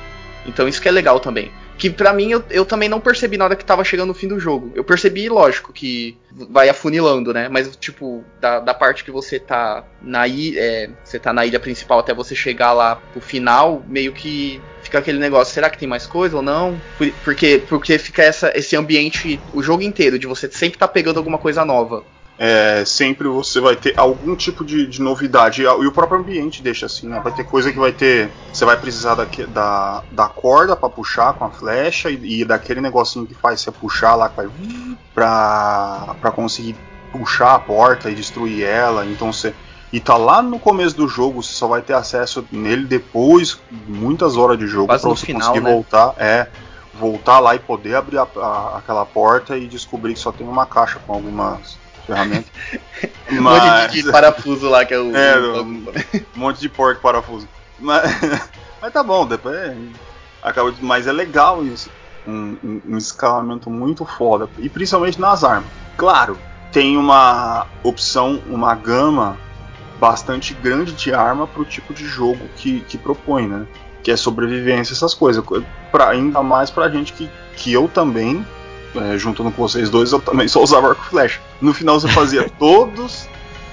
Então isso que é legal também. Que pra mim eu, eu também não percebi na hora que tava chegando o fim do jogo. Eu percebi, lógico, que vai afunilando, né? Mas, tipo, da, da parte que você tá na ilha. É, você tá na ilha principal até você chegar lá pro final, meio que fica aquele negócio, será que tem mais coisa ou não? Por- Porque, porque fica essa, esse ambiente o jogo inteiro, de você sempre tá pegando alguma coisa nova. é, sempre você vai ter algum tipo de, de novidade. E, o próprio ambiente deixa assim, né? Vai ter coisa que vai ter. Você vai precisar daque- da, da corda pra puxar com a flecha e, e daquele negocinho que faz você puxar lá vai pra, pra conseguir puxar a porta e destruir ela. Então você. E tá lá no começo do jogo, você só vai ter acesso nele depois, muitas horas de jogo, no você final, conseguir né? voltar. É, voltar lá e poder abrir a- a- aquela porta e descobrir que só tem uma caixa com algumas ferramentas. Um monte de, de parafuso lá que é o. É, o- um monte de porco parafuso. Mas, mas tá bom, depois é- acaba de- mas é legal isso. Um, um- um escalamento muito foda. E principalmente nas armas. Claro, tem uma opção, uma gama bastante grande de arma pro tipo de jogo que, que propõe, né? Que é sobrevivência, essas coisas. Pra, ainda mais pra gente que, que eu também, é, juntando com vocês dois, eu também só usava arco e flecha. No final você fazia todos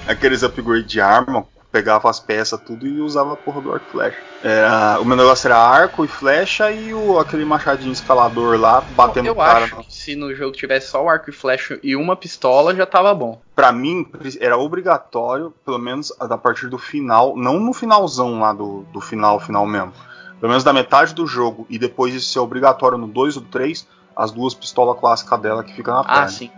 aqueles upgrades de arma, pegava as peças tudo e usava a porra do arco e flecha. É, o meu negócio era arco e flecha e o, aquele machadinho escalador lá batendo eu o cara. acho que se no jogo tivesse só o arco e flecha e uma pistola já tava bom. Pra mim, era obrigatório, pelo menos a partir do final, não no finalzão lá do, do final, final mesmo. Pelo menos da metade do jogo, e depois isso ser obrigatório no 2 ou 3, as duas pistolas clássicas dela que fica na perna. Ah, sim.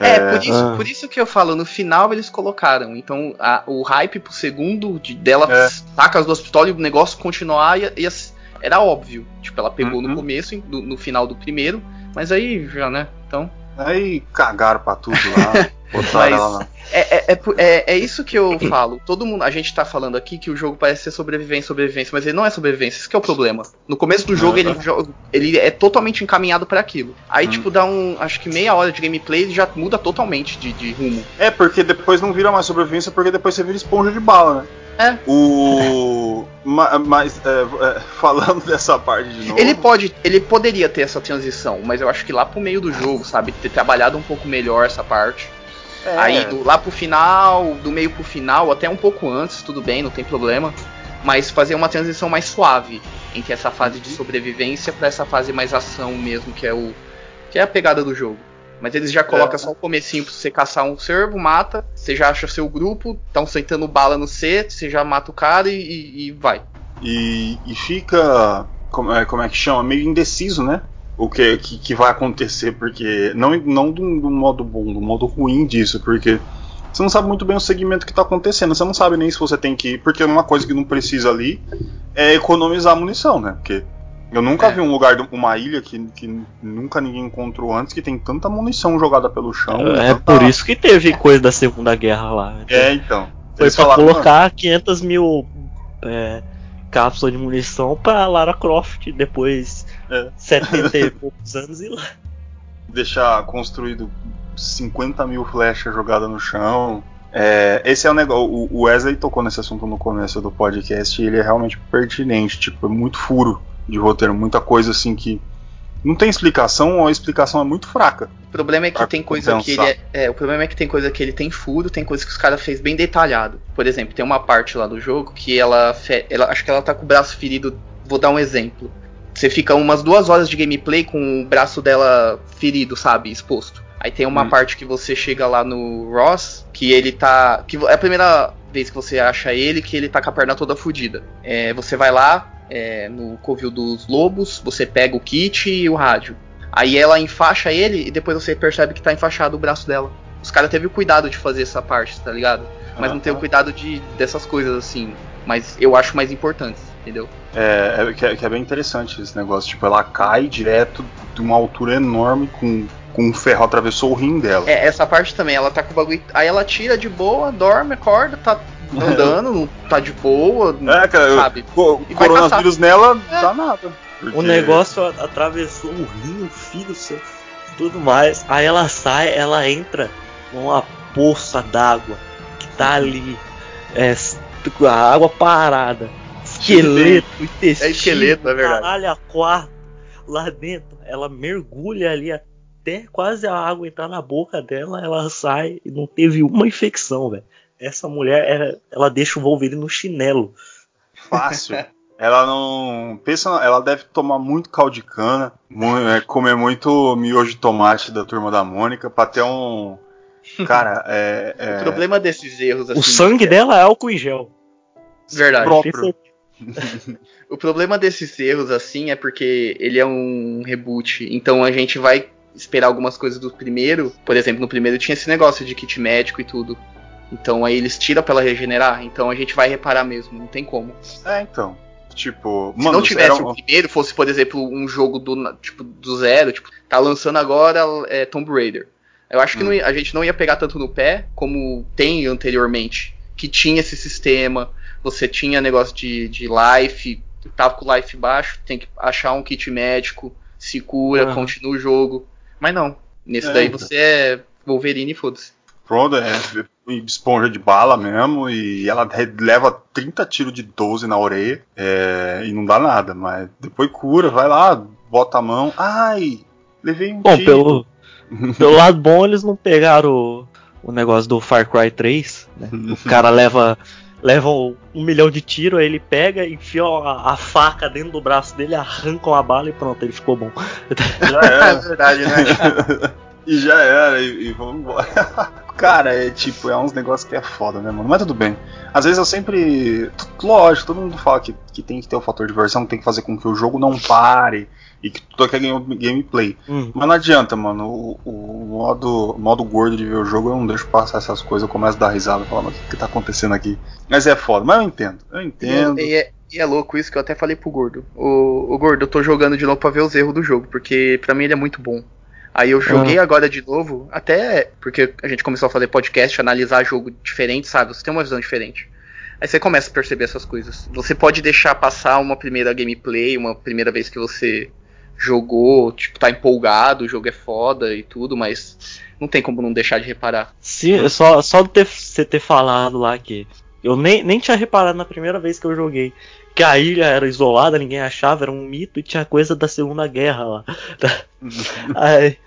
É, por, isso, por isso que eu falo, no final eles colocaram. Então a- o hype pro segundo de, dela É. taca as duas pistolas e o negócio continuar ia, ia- era óbvio. Tipo, ela pegou Uhum. no começo, no final do primeiro, mas aí já, né? Então. Aí cagaram pra tudo lá. Mas-. É, é, é, é- é isso que eu falo. Todo mundo. A gente tá falando aqui que o jogo parece ser sobrevivência, sobrevivência, mas ele não é sobrevivência. Isso que é o problema. No começo do jogo, ele, ele é totalmente encaminhado pra aquilo. Aí, Hum. tipo, dá um. Acho que meia hora de gameplay ele já muda totalmente de, de rumo. É, porque depois não vira mais sobrevivência, porque depois você vira esponja de bala, né? É. O. ma- Mas, é, é, falando dessa parte de novo. Ele pode, ele poderia ter essa transição, mas eu acho que lá pro meio do jogo, sabe, ter trabalhado um pouco melhor essa parte. É, Aí do, lá pro final, do meio pro final, até um pouco antes, tudo bem, não tem problema. Mas fazer uma transição mais suave entre essa fase de sobrevivência pra essa fase mais ação mesmo, que é o que é a pegada do jogo. Mas eles já colocam É. só o comecinho pra você caçar um servo, mata, você já acha seu grupo, estão sentando bala no C, você já mata o cara e, e- e vai. E, e fica. Como é, como é que chama? Meio indeciso, né? O que, que, que vai acontecer, porque. Não, não do, do modo bom, do modo ruim disso, porque. Você não sabe muito bem o segmento que tá acontecendo. Você não sabe nem se você tem que ir, porque uma coisa que não precisa ali é economizar munição, né? Porque eu nunca É. vi um lugar, uma ilha que, que nunca ninguém encontrou antes que tem tanta munição jogada pelo chão. É tanta- por isso que teve coisa da Segunda Guerra lá. É, então. Foi pra falaram, colocar 500 mil é, cápsulas de munição pra Lara Croft depois É. 70 e poucos anos e lá. deixar construído 50 mil flechas jogadas no chão. É, esse é o negócio. O Wesley tocou nesse assunto no começo do podcast e ele é realmente pertinente. Tipo, é muito furo de roteiro, muita coisa assim que não tem explicação ou a explicação é muito fraca. O problema é que tem coisa que ele é, é, o problema é que tem coisa que ele tem furo, tem coisa que os caras fez bem detalhado. Por exemplo, tem uma parte lá do jogo que ela, ela acho que ela tá com o braço ferido. Vou dar um exemplo. Você fica umas duas horas de gameplay com o braço dela ferido, sabe, exposto. Aí tem uma Hum. parte que você chega lá no Ross, que ele tá. que é a primeira vez que você acha ele, que ele tá com a perna toda fodida. É, você vai lá, é, no Covil dos Lobos, você pega o kit e o rádio. Aí ela enfaixa ele e depois você percebe que tá enfaixado o braço dela. Os caras teve o cuidado de fazer essa parte, tá ligado? Mas não tem o Aham. cuidado de dessas coisas assim. Mas eu acho mais importantes, entendeu? É, é, que é, que é bem interessante esse negócio. Tipo, ela cai direto de uma altura enorme com, com um ferro atravessou o rim dela. É, essa parte também, ela tá com o bagulho. Aí ela tira de boa, dorme, acorda, tá andando, não tá de boa, É, cara, sabe? E vai coronavírus nela É. dá nada. O Porque- negócio a- atravessou o rio, o filho seu, tudo mais. Aí ela sai, ela entra numa poça d'água que tá ali. É, a água parada. Esqueleto, intestino, É esqueleto, é verdade. caralho, a. Lá dentro, ela mergulha ali até quase a água entrar na boca dela, ela sai e não teve uma infecção, velho. Essa mulher, ela, ela deixa o Wolverine no chinelo. Fácil. Ela não. Pensa, ela deve tomar muito caldo de cana, é, comer muito miojo de tomate da turma da Mônica pra ter um. Cara, é. é O problema desses erros assim. o sangue dela é álcool em gel. Verdade. próprio. O problema desses erros, assim, é porque ele é um reboot. Então a gente vai esperar algumas coisas do primeiro. Por exemplo, no primeiro tinha esse negócio de kit médico e tudo. Então aí eles tiram pra ela regenerar. Então a gente vai reparar mesmo, não tem como. É, então. Tipo, Se mano, não tivesse um- o primeiro, fosse, por exemplo, um jogo do, tipo, do zero, tipo, tá lançando agora é, Tomb Raider. Eu acho que Hum. não a gente não ia pegar tanto no pé como tem anteriormente, que tinha esse sistema, você tinha negócio de, de life, tava com life baixo, tem que achar um kit médico, se cura, continua o jogo. Mas não, nesse É, daí então. você é Wolverine e foda-se. Pronto, é esponja de bala mesmo, e ela leva 30 tiros de 12 na orelha, é, e não dá nada, mas depois cura, vai lá, bota a mão, ai, levei um Bom, tiro. pelo, pelo lado bom, eles não pegaram o, o negócio do Far Cry 3, né? O cara leva, leva um, um milhão de tiros, aí ele pega, enfia a, a faca dentro do braço dele, arranca uma bala e pronto, ele ficou bom. Já É era. verdade, né? E já era, e, e vamos embora. Cara, é tipo, é uns negócios que é foda, né, mano? Mas tudo bem. Às vezes eu sempre. Lógico, todo mundo fala que, que tem que ter o fator de diversão, que tem que fazer com que o jogo não pare e que tudo aqui é game- gameplay. Hum. Mas não adianta, mano. O, o modo, modo gordo de ver o jogo eu não deixo passar essas coisas, eu começo a dar risada e falar, mas o que, que tá acontecendo aqui? Mas é foda, mas eu entendo, eu entendo. E é, e é louco isso que eu até falei pro Gordo. O, o Gordo, eu tô jogando de novo pra ver os erros do jogo, porque pra mim ele é muito bom. Aí eu joguei agora de novo, até porque a gente começou a fazer podcast, analisar jogo diferente, sabe? Você tem uma visão diferente. Aí você começa a perceber essas coisas. Você pode deixar passar uma primeira gameplay, uma primeira vez que você jogou, tipo, tá empolgado, o jogo é foda e tudo, mas não tem como não deixar de reparar. Se, só só de ter, você ter falado lá que. Eu nem, nem tinha reparado na primeira vez que eu joguei. Que a ilha era isolada, ninguém achava, era um mito e tinha coisa da Segunda Guerra lá. Aí,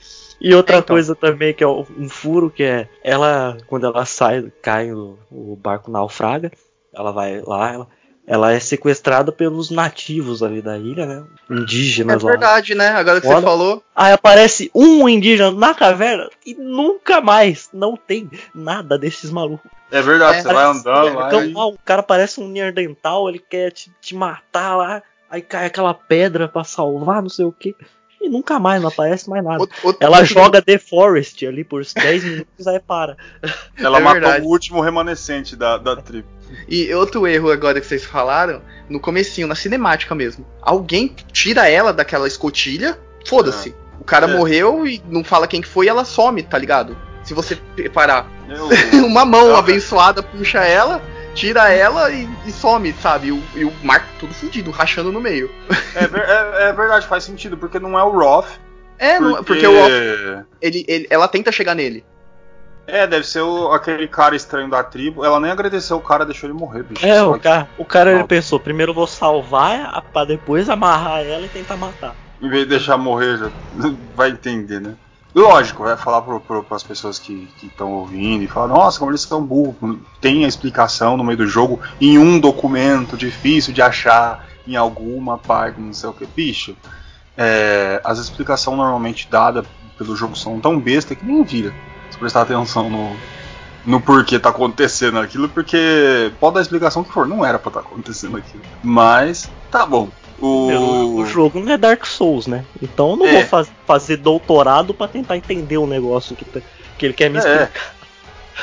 e outra então. coisa também que é um furo que é ela quando ela sai, cai o, o barco naufraga, ela vai lá, ela, ela é sequestrada pelos nativos ali da ilha, né? É Indígenas lá. verdade, né? Agora que Olha. você falou. Aí aparece um indígena na caverna e nunca mais não tem nada desses malucos. É verdade, É, você vai Parece- andando lá então, e. lá, o cara parece um Neandertal, ele quer te, te matar lá, aí cai aquela pedra pra salvar, não sei o que. E nunca mais, não aparece mais nada. outro- outro- Ela outro- joga The Forest ali por uns 10 minutos, aí para. Ela É matou verdade. o último remanescente da, da tribo. E outro erro agora que vocês falaram, no comecinho, na cinemática mesmo. Alguém tira ela daquela escotilha, foda-se. O cara É. morreu e não fala quem que foi e ela some, tá ligado? Se você reparar. Eu- Uma mão Ah. abençoada puxa ela, tira ela e, e some, sabe? E o, e o Marco tudo fudido, rachando no meio. É, ver- é- é verdade, faz sentido, porque não é o Roth. É, não- porque o Off, ele, ele- ela tenta chegar nele. É, deve ser o- aquele cara estranho da tribo. Ela nem agradeceu o cara, deixou ele morrer, bicho. É, o cara, o cara ele pensou, primeiro eu vou salvar a- pra depois amarrar ela e tentar matar. Em vez de deixar morrer, já vai entender, né? Lógico, vai falar pro, pras pessoas que estão ouvindo e falar, nossa, como eles são burros. Tem a explicação no meio do jogo em um documento difícil de achar em alguma parte, não sei o que. Bicho, é, as explicações normalmente dadas pelo jogo são tão besta que nem vira. Se prestar atenção no, no porquê tá acontecendo aquilo, porque pode dar a explicação que for, não era pra estar acontecendo aquilo. Mas, tá bom. O, o jogo não é Dark Souls, né? Então eu não É. vou faz- fazer doutorado pra tentar entender o negócio que, tá- que ele quer me É. explicar.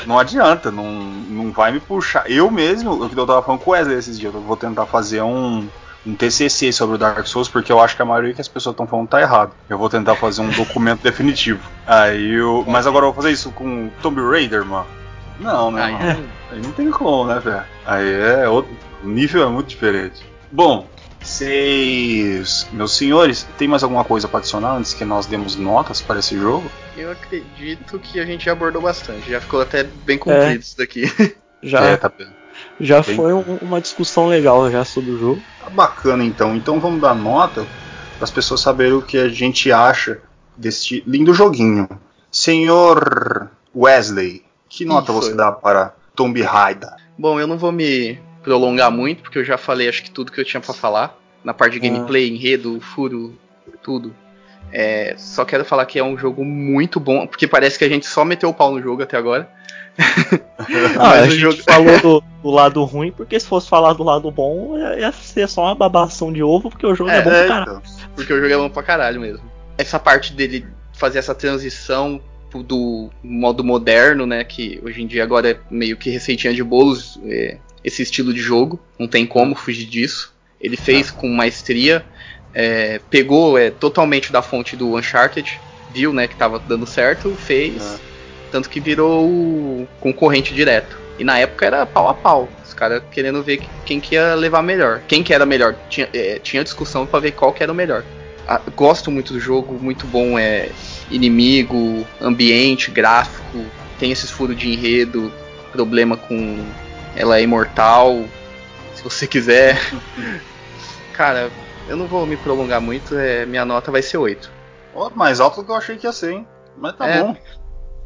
Não adianta, não, não vai me puxar. Eu mesmo, o que eu tava falando com o Wesley esses dias, eu vou tentar fazer um, um TCC sobre o Dark Souls, porque eu acho que a maioria que as pessoas estão falando tá errado. Eu vou tentar fazer um documento definitivo. Aí eu. Mas agora eu vou fazer isso com Tomb Raider, mano. Não, né? Aí, mano? Aí não tem como, né, velho? Aí é outro. O nível é muito diferente. Bom, vocês. Meus senhores, tem mais alguma coisa pra adicionar antes que nós demos notas para esse jogo? Eu acredito que a gente já abordou bastante. Já ficou até bem comprido isso daqui. Já, É, tá bem. já bem- foi um- uma discussão legal já sobre o jogo. Tá bacana então. Então vamos dar nota para as pessoas saberem o que a gente acha deste lindo joguinho. Senhor Wesley, que nota Isso. você dá para Tomb Raider? Bom, eu não vou me prolongar muito, porque eu já falei acho que tudo que eu tinha pra falar. Na parte de Ah. gameplay, enredo, furo, tudo. É, só quero falar que é um jogo muito bom, porque parece que a gente só meteu o pau no jogo até agora. Ah, Mas a gente jogo- falou do, do lado ruim, porque se fosse falar do lado bom, ia ser só uma babação de ovo, porque o jogo é, bom pra caralho. então. Porque o jogo é bom pra caralho mesmo. Essa parte dele fazer essa transição do modo moderno, né? Que hoje em dia agora é meio que receitinha de bolos, é, esse estilo de jogo. Não tem como fugir disso. Ele fez com maestria. é, pegou é, totalmente da fonte do Uncharted. Viu, né, que tava dando certo, fez. É. Tanto que virou o concorrente direto. E na época era pau a pau. Os caras querendo ver quem que ia levar melhor. Quem que era melhor. Tinha, é, tinha discussão pra ver qual que era o melhor. Ah, gosto muito do jogo, muito bom. É inimigo, ambiente, gráfico. tem esses furos de enredo, problema com ela é imortal, se você quiser. Cara, eu não vou me prolongar muito, é, minha nota vai ser 8. Oh, mais alto do que eu achei que ia ser, hein? Mas tá É. bom.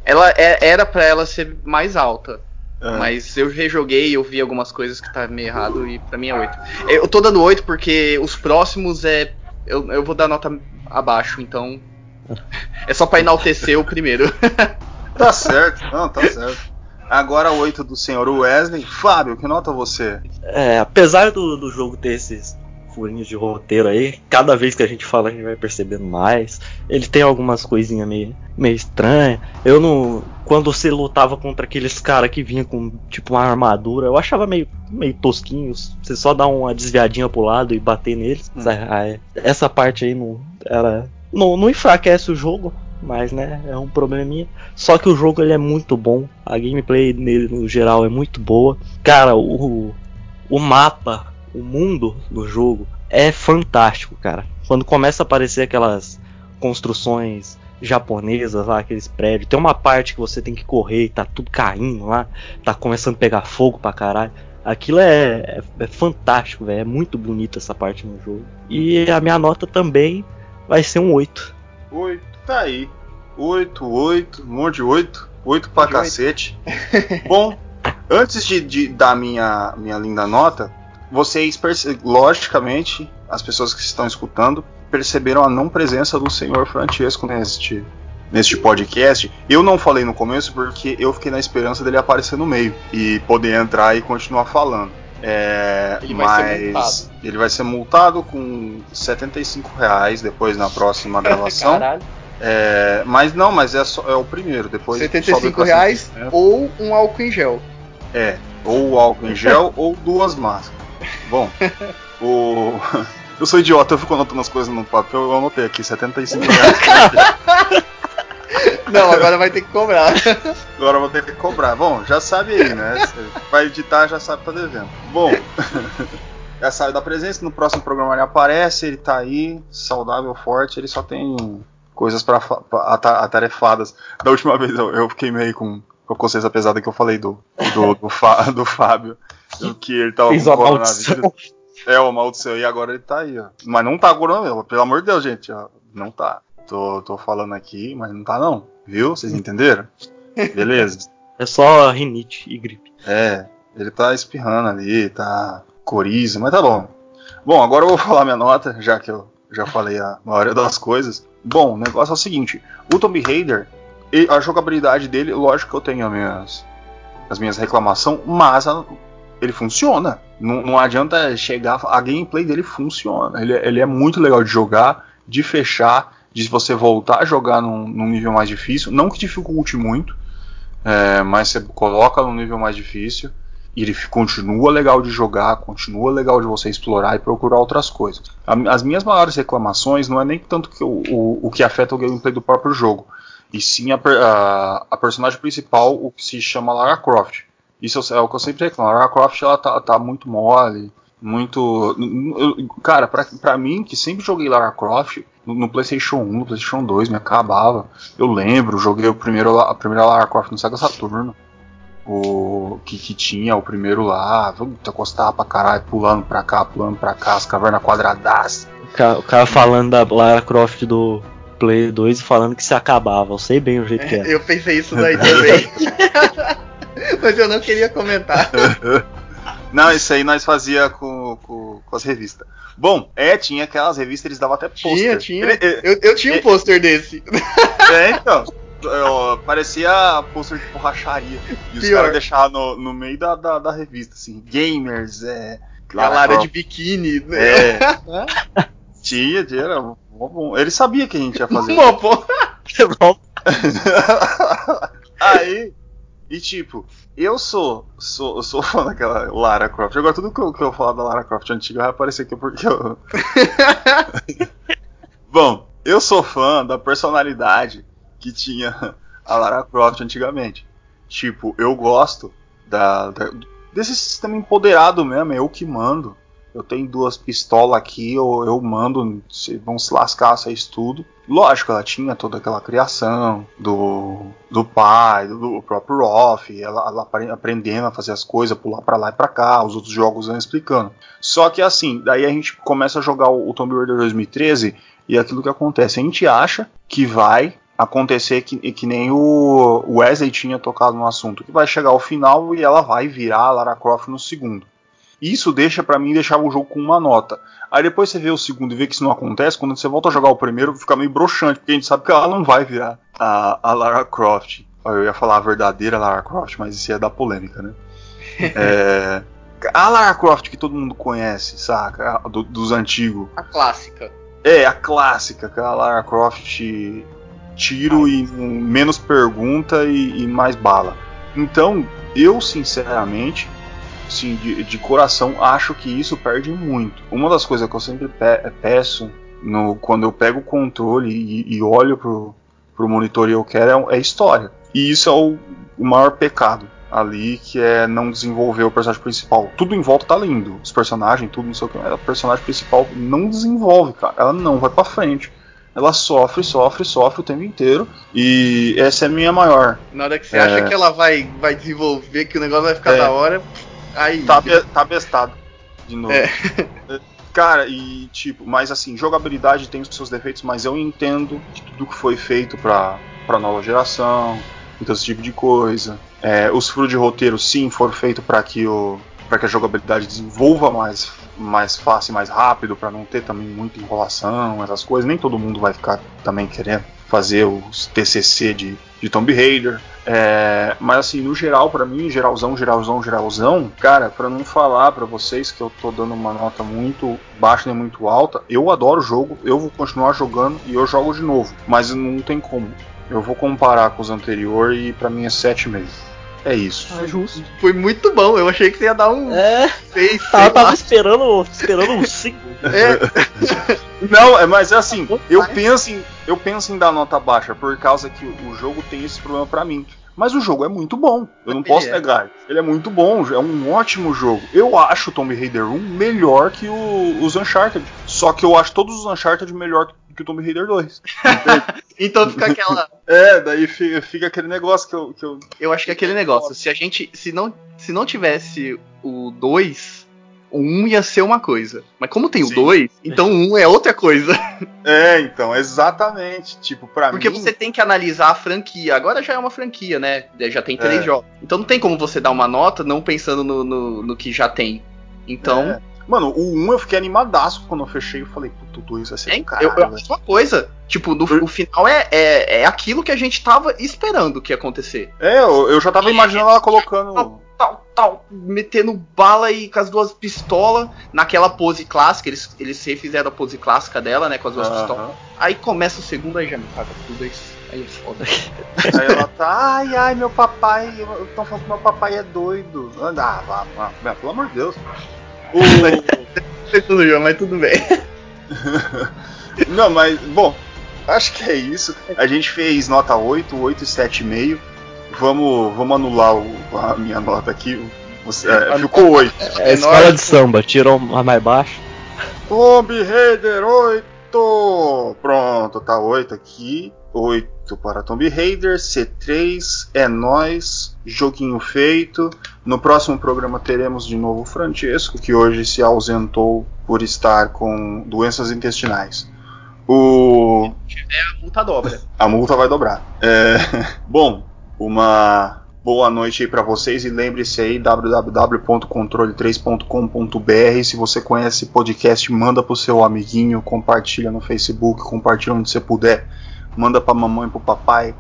Ela é- era pra ela ser mais alta. É. Mas eu rejoguei, eu vi algumas coisas que tá meio errado e pra mim é 8. Eu tô dando 8 porque os próximos é. Eu, eu vou dar nota abaixo, então. É só pra enaltecer o primeiro. Tá certo, não, tá certo. Agora 8 do senhor Wesley. Fábio, que nota você? É, apesar do, do jogo ter esses furinhos de roteiro aí, cada vez que a gente fala a gente vai percebendo mais. Ele tem algumas coisinhas meio, meio estranhas. Eu não. Quando você lutava contra aqueles caras que vinham com tipo uma armadura, eu achava meio, meio tosquinho. Você só dá uma desviadinha pro lado e bater neles. Hum. Ah, é. Essa parte aí não era. Não, não enfraquece o jogo, mas né, é um probleminha. Só que o jogo ele é muito bom, a gameplay nele no geral é muito boa. Cara, o, o mapa, o mundo do jogo é fantástico, cara. Quando começa a aparecer aquelas construções japonesas lá, aqueles prédios, tem uma parte que você tem que correr e tá tudo caindo lá, tá começando a pegar fogo pra caralho. Aquilo é, é, é fantástico, velho. É muito bonita essa parte no jogo. E a minha nota também vai ser um 8. 8, tá aí. 8, 8, um monte de 8. 8 pra De cacete. Bom, antes de, de dar minha, minha linda nota, vocês, logicamente, as pessoas que estão escutando, perceberam a não presença do senhor Francesco neste, neste podcast. Eu não falei no começo porque eu fiquei na esperança dele aparecer no meio e poder entrar e continuar falando. É, Ele vai mas ele vai ser multado com 75 reais depois na próxima gravação. Caralho. É, mas não, mas é, só, é o primeiro. Depois sobe 75 pra reais 150. ou um álcool em gel. É, ou álcool em gel ou duas máscaras. Bom, o. Eu sou idiota, eu fico anotando as coisas no papel, eu anotei aqui, 75 reais. Não, agora vai ter que cobrar. Agora vou ter que cobrar. Bom, já sabe aí, né? Você vai editar, já sabe que tá devendo. Bom, já sabe da presença, no próximo programa ele aparece, ele tá aí, saudável, forte, ele só tem coisas para atarefadas. Da última vez eu, eu fiquei meio com, com a consciência pesada que eu falei do, do, do, Fá- do Fábio, do que ele tava Fez com coronavírus. É, o maldição, e agora ele tá aí, ó. Mas não tá coronavírus, pelo amor de Deus, gente, ó. Não tá. Tô, tô falando aqui, mas não tá não. Viu? Vocês entenderam? Beleza. É só rinite e gripe. É, ele tá espirrando ali, tá coriza, mas tá bom. Bom, agora eu vou falar minha nota, já que eu já falei a maioria das coisas. Bom, o negócio é o seguinte: o Tomb Raider, a jogabilidade dele, lógico que eu tenho as minhas, as minhas reclamações, mas a- ele funciona. Não, não adianta chegar. A gameplay dele funciona. Ele, ele é muito legal de jogar, de fechar, de você voltar a jogar num, num nível mais difícil. Não que dificulte muito, é, mas você coloca num nível mais difícil. E ele continua legal de jogar, continua legal de você explorar e procurar outras coisas. As minhas maiores reclamações não é nem tanto que o, o, o que afeta o gameplay do próprio jogo, e sim a, a, a personagem principal, o que se chama Lara Croft. Isso é o que eu sempre reclamo. A Lara Croft ela tá, tá muito mole, muito. Cara, pra, pra mim, que sempre joguei Lara Croft, no, no PlayStation 1, no PlayStation 2, me acabava. Eu lembro, joguei o primeiro, a primeira Lara Croft no Sega Saturno o que, que tinha o primeiro lá, puta, gostava pra caralho, pulando pra cá, pulando pra cá, as cavernas quadradas. O cara, o cara falando da Lara Croft do Play 2 e falando que se acabava. Eu sei bem o jeito que é. Eu pensei isso daí também. Mas eu não queria comentar. Não, isso aí nós fazia com, com, com as revistas. Bom, é, tinha aquelas revistas, eles davam até pôster. Tinha, tinha. Eu, eu tinha um pôster desse. é, então. Eu- parecia pôster de borracharia. E os caras deixavam no, no meio da, da, da revista, assim. Gamers, é. A Lara Croft. de biquíni. né? É. Tinha, tinha, era mó bom. Ele sabia que a gente ia fazer. Uma porra. Aí, e tipo, eu sou, sou, eu sou fã daquela Lara Croft. Agora tudo que eu, que eu falar da Lara Croft antiga vai aparecer aqui porque eu. Bom, eu sou fã da personalidade que tinha a Lara Croft antigamente. Tipo, eu gosto da, da- desse sistema empoderado mesmo, é eu que mando. eu tenho duas pistolas aqui, eu, eu mando, vão se lascar, vocês tudo. Lógico, ela tinha toda aquela criação do, do pai, do, próprio Roth, ela, ela, aprendendo a fazer as coisas, pular para lá e pra cá, os outros jogos vão explicando. Só que assim, daí a gente começa a jogar o, o Tomb Raider 2013 e é aquilo que acontece, a gente acha que vai acontecer que, que nem o Wesley tinha tocado no assunto, que vai chegar ao final e ela vai virar a Lara Croft no segundo. Isso deixa para mim deixar o jogo com uma nota. Aí depois você vê o segundo e vê que isso não acontece, quando você volta a jogar o primeiro, fica meio broxante, porque a gente sabe que ela não vai virar a, a Lara Croft. Eu ia falar a verdadeira Lara Croft, mas isso ia dar polêmica, né? é, a Lara Croft que todo mundo conhece, saca? Do, dos antigos. A clássica. É, a clássica, aquela Lara Croft tiro e menos pergunta e, e mais bala. Então, eu sinceramente sim, de, de, coração, acho que isso perde muito. Uma das coisas que eu sempre pe peço no, quando eu pego o controle e, e olho pro, pro monitor e eu quero é, é história. E isso é o, o, maior pecado ali, que é não desenvolver o personagem principal. Tudo em volta tá lindo, os personagens, tudo não sei o que, mas o personagem principal não desenvolve, cara. Ela não vai para frente. Ela sofre, sofre, sofre o tempo inteiro. E essa é a minha maior. Na hora que você é... acha que ela vai, vai desenvolver, que o negócio vai ficar é... da hora, Aí. Tá, be tá bestado. De novo. É. Cara, e tipo, mas assim, jogabilidade tem os seus defeitos, mas eu entendo que tudo que foi feito pra, pra nova geração, então esse tipo de coisa. É, os furos de roteiro, sim, foram feitos para que o para que a jogabilidade desenvolva mais, mais fácil, mais rápido, para não ter também muita enrolação, essas coisas. Nem todo mundo vai ficar também querendo fazer os TCC de, de Tomb Raider. É, mas assim, no geral, para mim, geralzão, geralzão, geralzão, cara, para não falar para vocês que eu tô dando uma nota muito baixa nem muito alta, eu adoro o jogo, eu vou continuar jogando e eu jogo de novo, mas não tem como. Eu vou comparar com os anteriores e para mim é 7,5. É isso. Ah, justo. Foi muito bom. Eu achei que você ia dar um. É. 6, tava, tava esperando, esperando um 5. É. Não, é, mas é assim. Eu penso, em, eu penso em dar nota baixa por causa que o jogo tem esse problema para mim. Mas o jogo é muito bom. Eu não posso é. negar. Ele é muito bom, é um ótimo jogo. Eu acho o Tomb Raider 1 melhor que o, os Uncharted. Só que eu acho todos os Uncharted melhor que o Tomb Raider 2. então fica aquela. É, daí fica, fica, aquele negócio que eu, que eu. Eu acho que é aquele negócio. Se a gente. Se não, se não tivesse o 2, o 1 um ia ser uma coisa. Mas como tem Sim. o 2, então o 1 um é outra coisa. É, então, exatamente. Tipo, pra Porque mim... você tem que analisar a franquia. Agora já é uma franquia, né? Já tem três é. jogos. Então não tem como você dar uma nota não pensando no, no, no que já tem. Então. É. Mano, o 1 eu fiquei animadaço quando eu fechei e falei, puto, tudo isso vai ser é, caralho. Eu, eu acho uma coisa. Tipo, no, o final é, é, é aquilo que a gente tava esperando que ia acontecer. É, eu, eu já tava imaginando ela colocando. Tal, tal, metendo bala e com as duas pistolas naquela pose clássica. Eles, eles refizeram a pose clássica dela, né? Com as duas uh -huh. pistolas. Aí começa o segundo, aí já me caga tudo isso. Aí é foda. Aí ela tá, ai, ai, meu papai. Estão falando que meu papai é doido. Ah, vá, vá, pelo amor de Deus. O... tudo, João, mas tudo bem. Não, mas, bom, acho que é isso. A gente fez nota 8, 8 e 7,5. Vamos, vamos anular o, a minha nota aqui. Você, é, ficou 8. É, é escola de samba, tirou a mais baixa. Tomb Raider 8! Pronto, tá 8 aqui. 8 para Tomb Raider, C3, é nós, joguinho feito. No próximo programa teremos de novo o Francesco, que hoje se ausentou por estar com doenças intestinais. O. É, a multa dobra. A multa vai dobrar. É... Bom, uma boa noite aí para vocês e lembre-se aí www.controle3.com.br. Se você conhece podcast, manda pro seu amiguinho, compartilha no Facebook, compartilha onde você puder manda pra mamãe pro papai,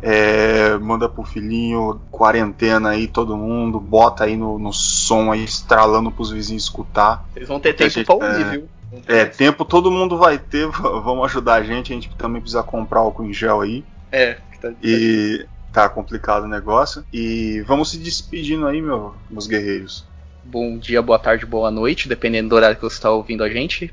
é, manda pro filhinho, quarentena aí, todo mundo, bota aí no, no som aí, estralando pros vizinhos escutar. Eles vão ter tempo gente, pra ouvir, é, viu? É, tempo todo mundo vai ter, vamos ajudar a gente, a gente também precisa comprar álcool em gel aí. É, tá, E tá complicado o negócio. E vamos se despedindo aí, meu, meus guerreiros. Bom dia, boa tarde, boa noite, dependendo do horário que você está ouvindo a gente.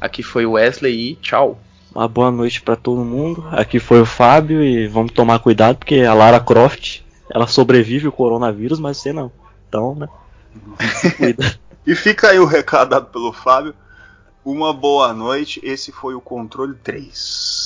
Aqui foi o Wesley e tchau. Uma boa noite para todo mundo. Aqui foi o Fábio e vamos tomar cuidado porque a Lara Croft, ela sobrevive o coronavírus, mas você não. Então, né? E fica aí o recado dado pelo Fábio. Uma boa noite. Esse foi o Controle 3.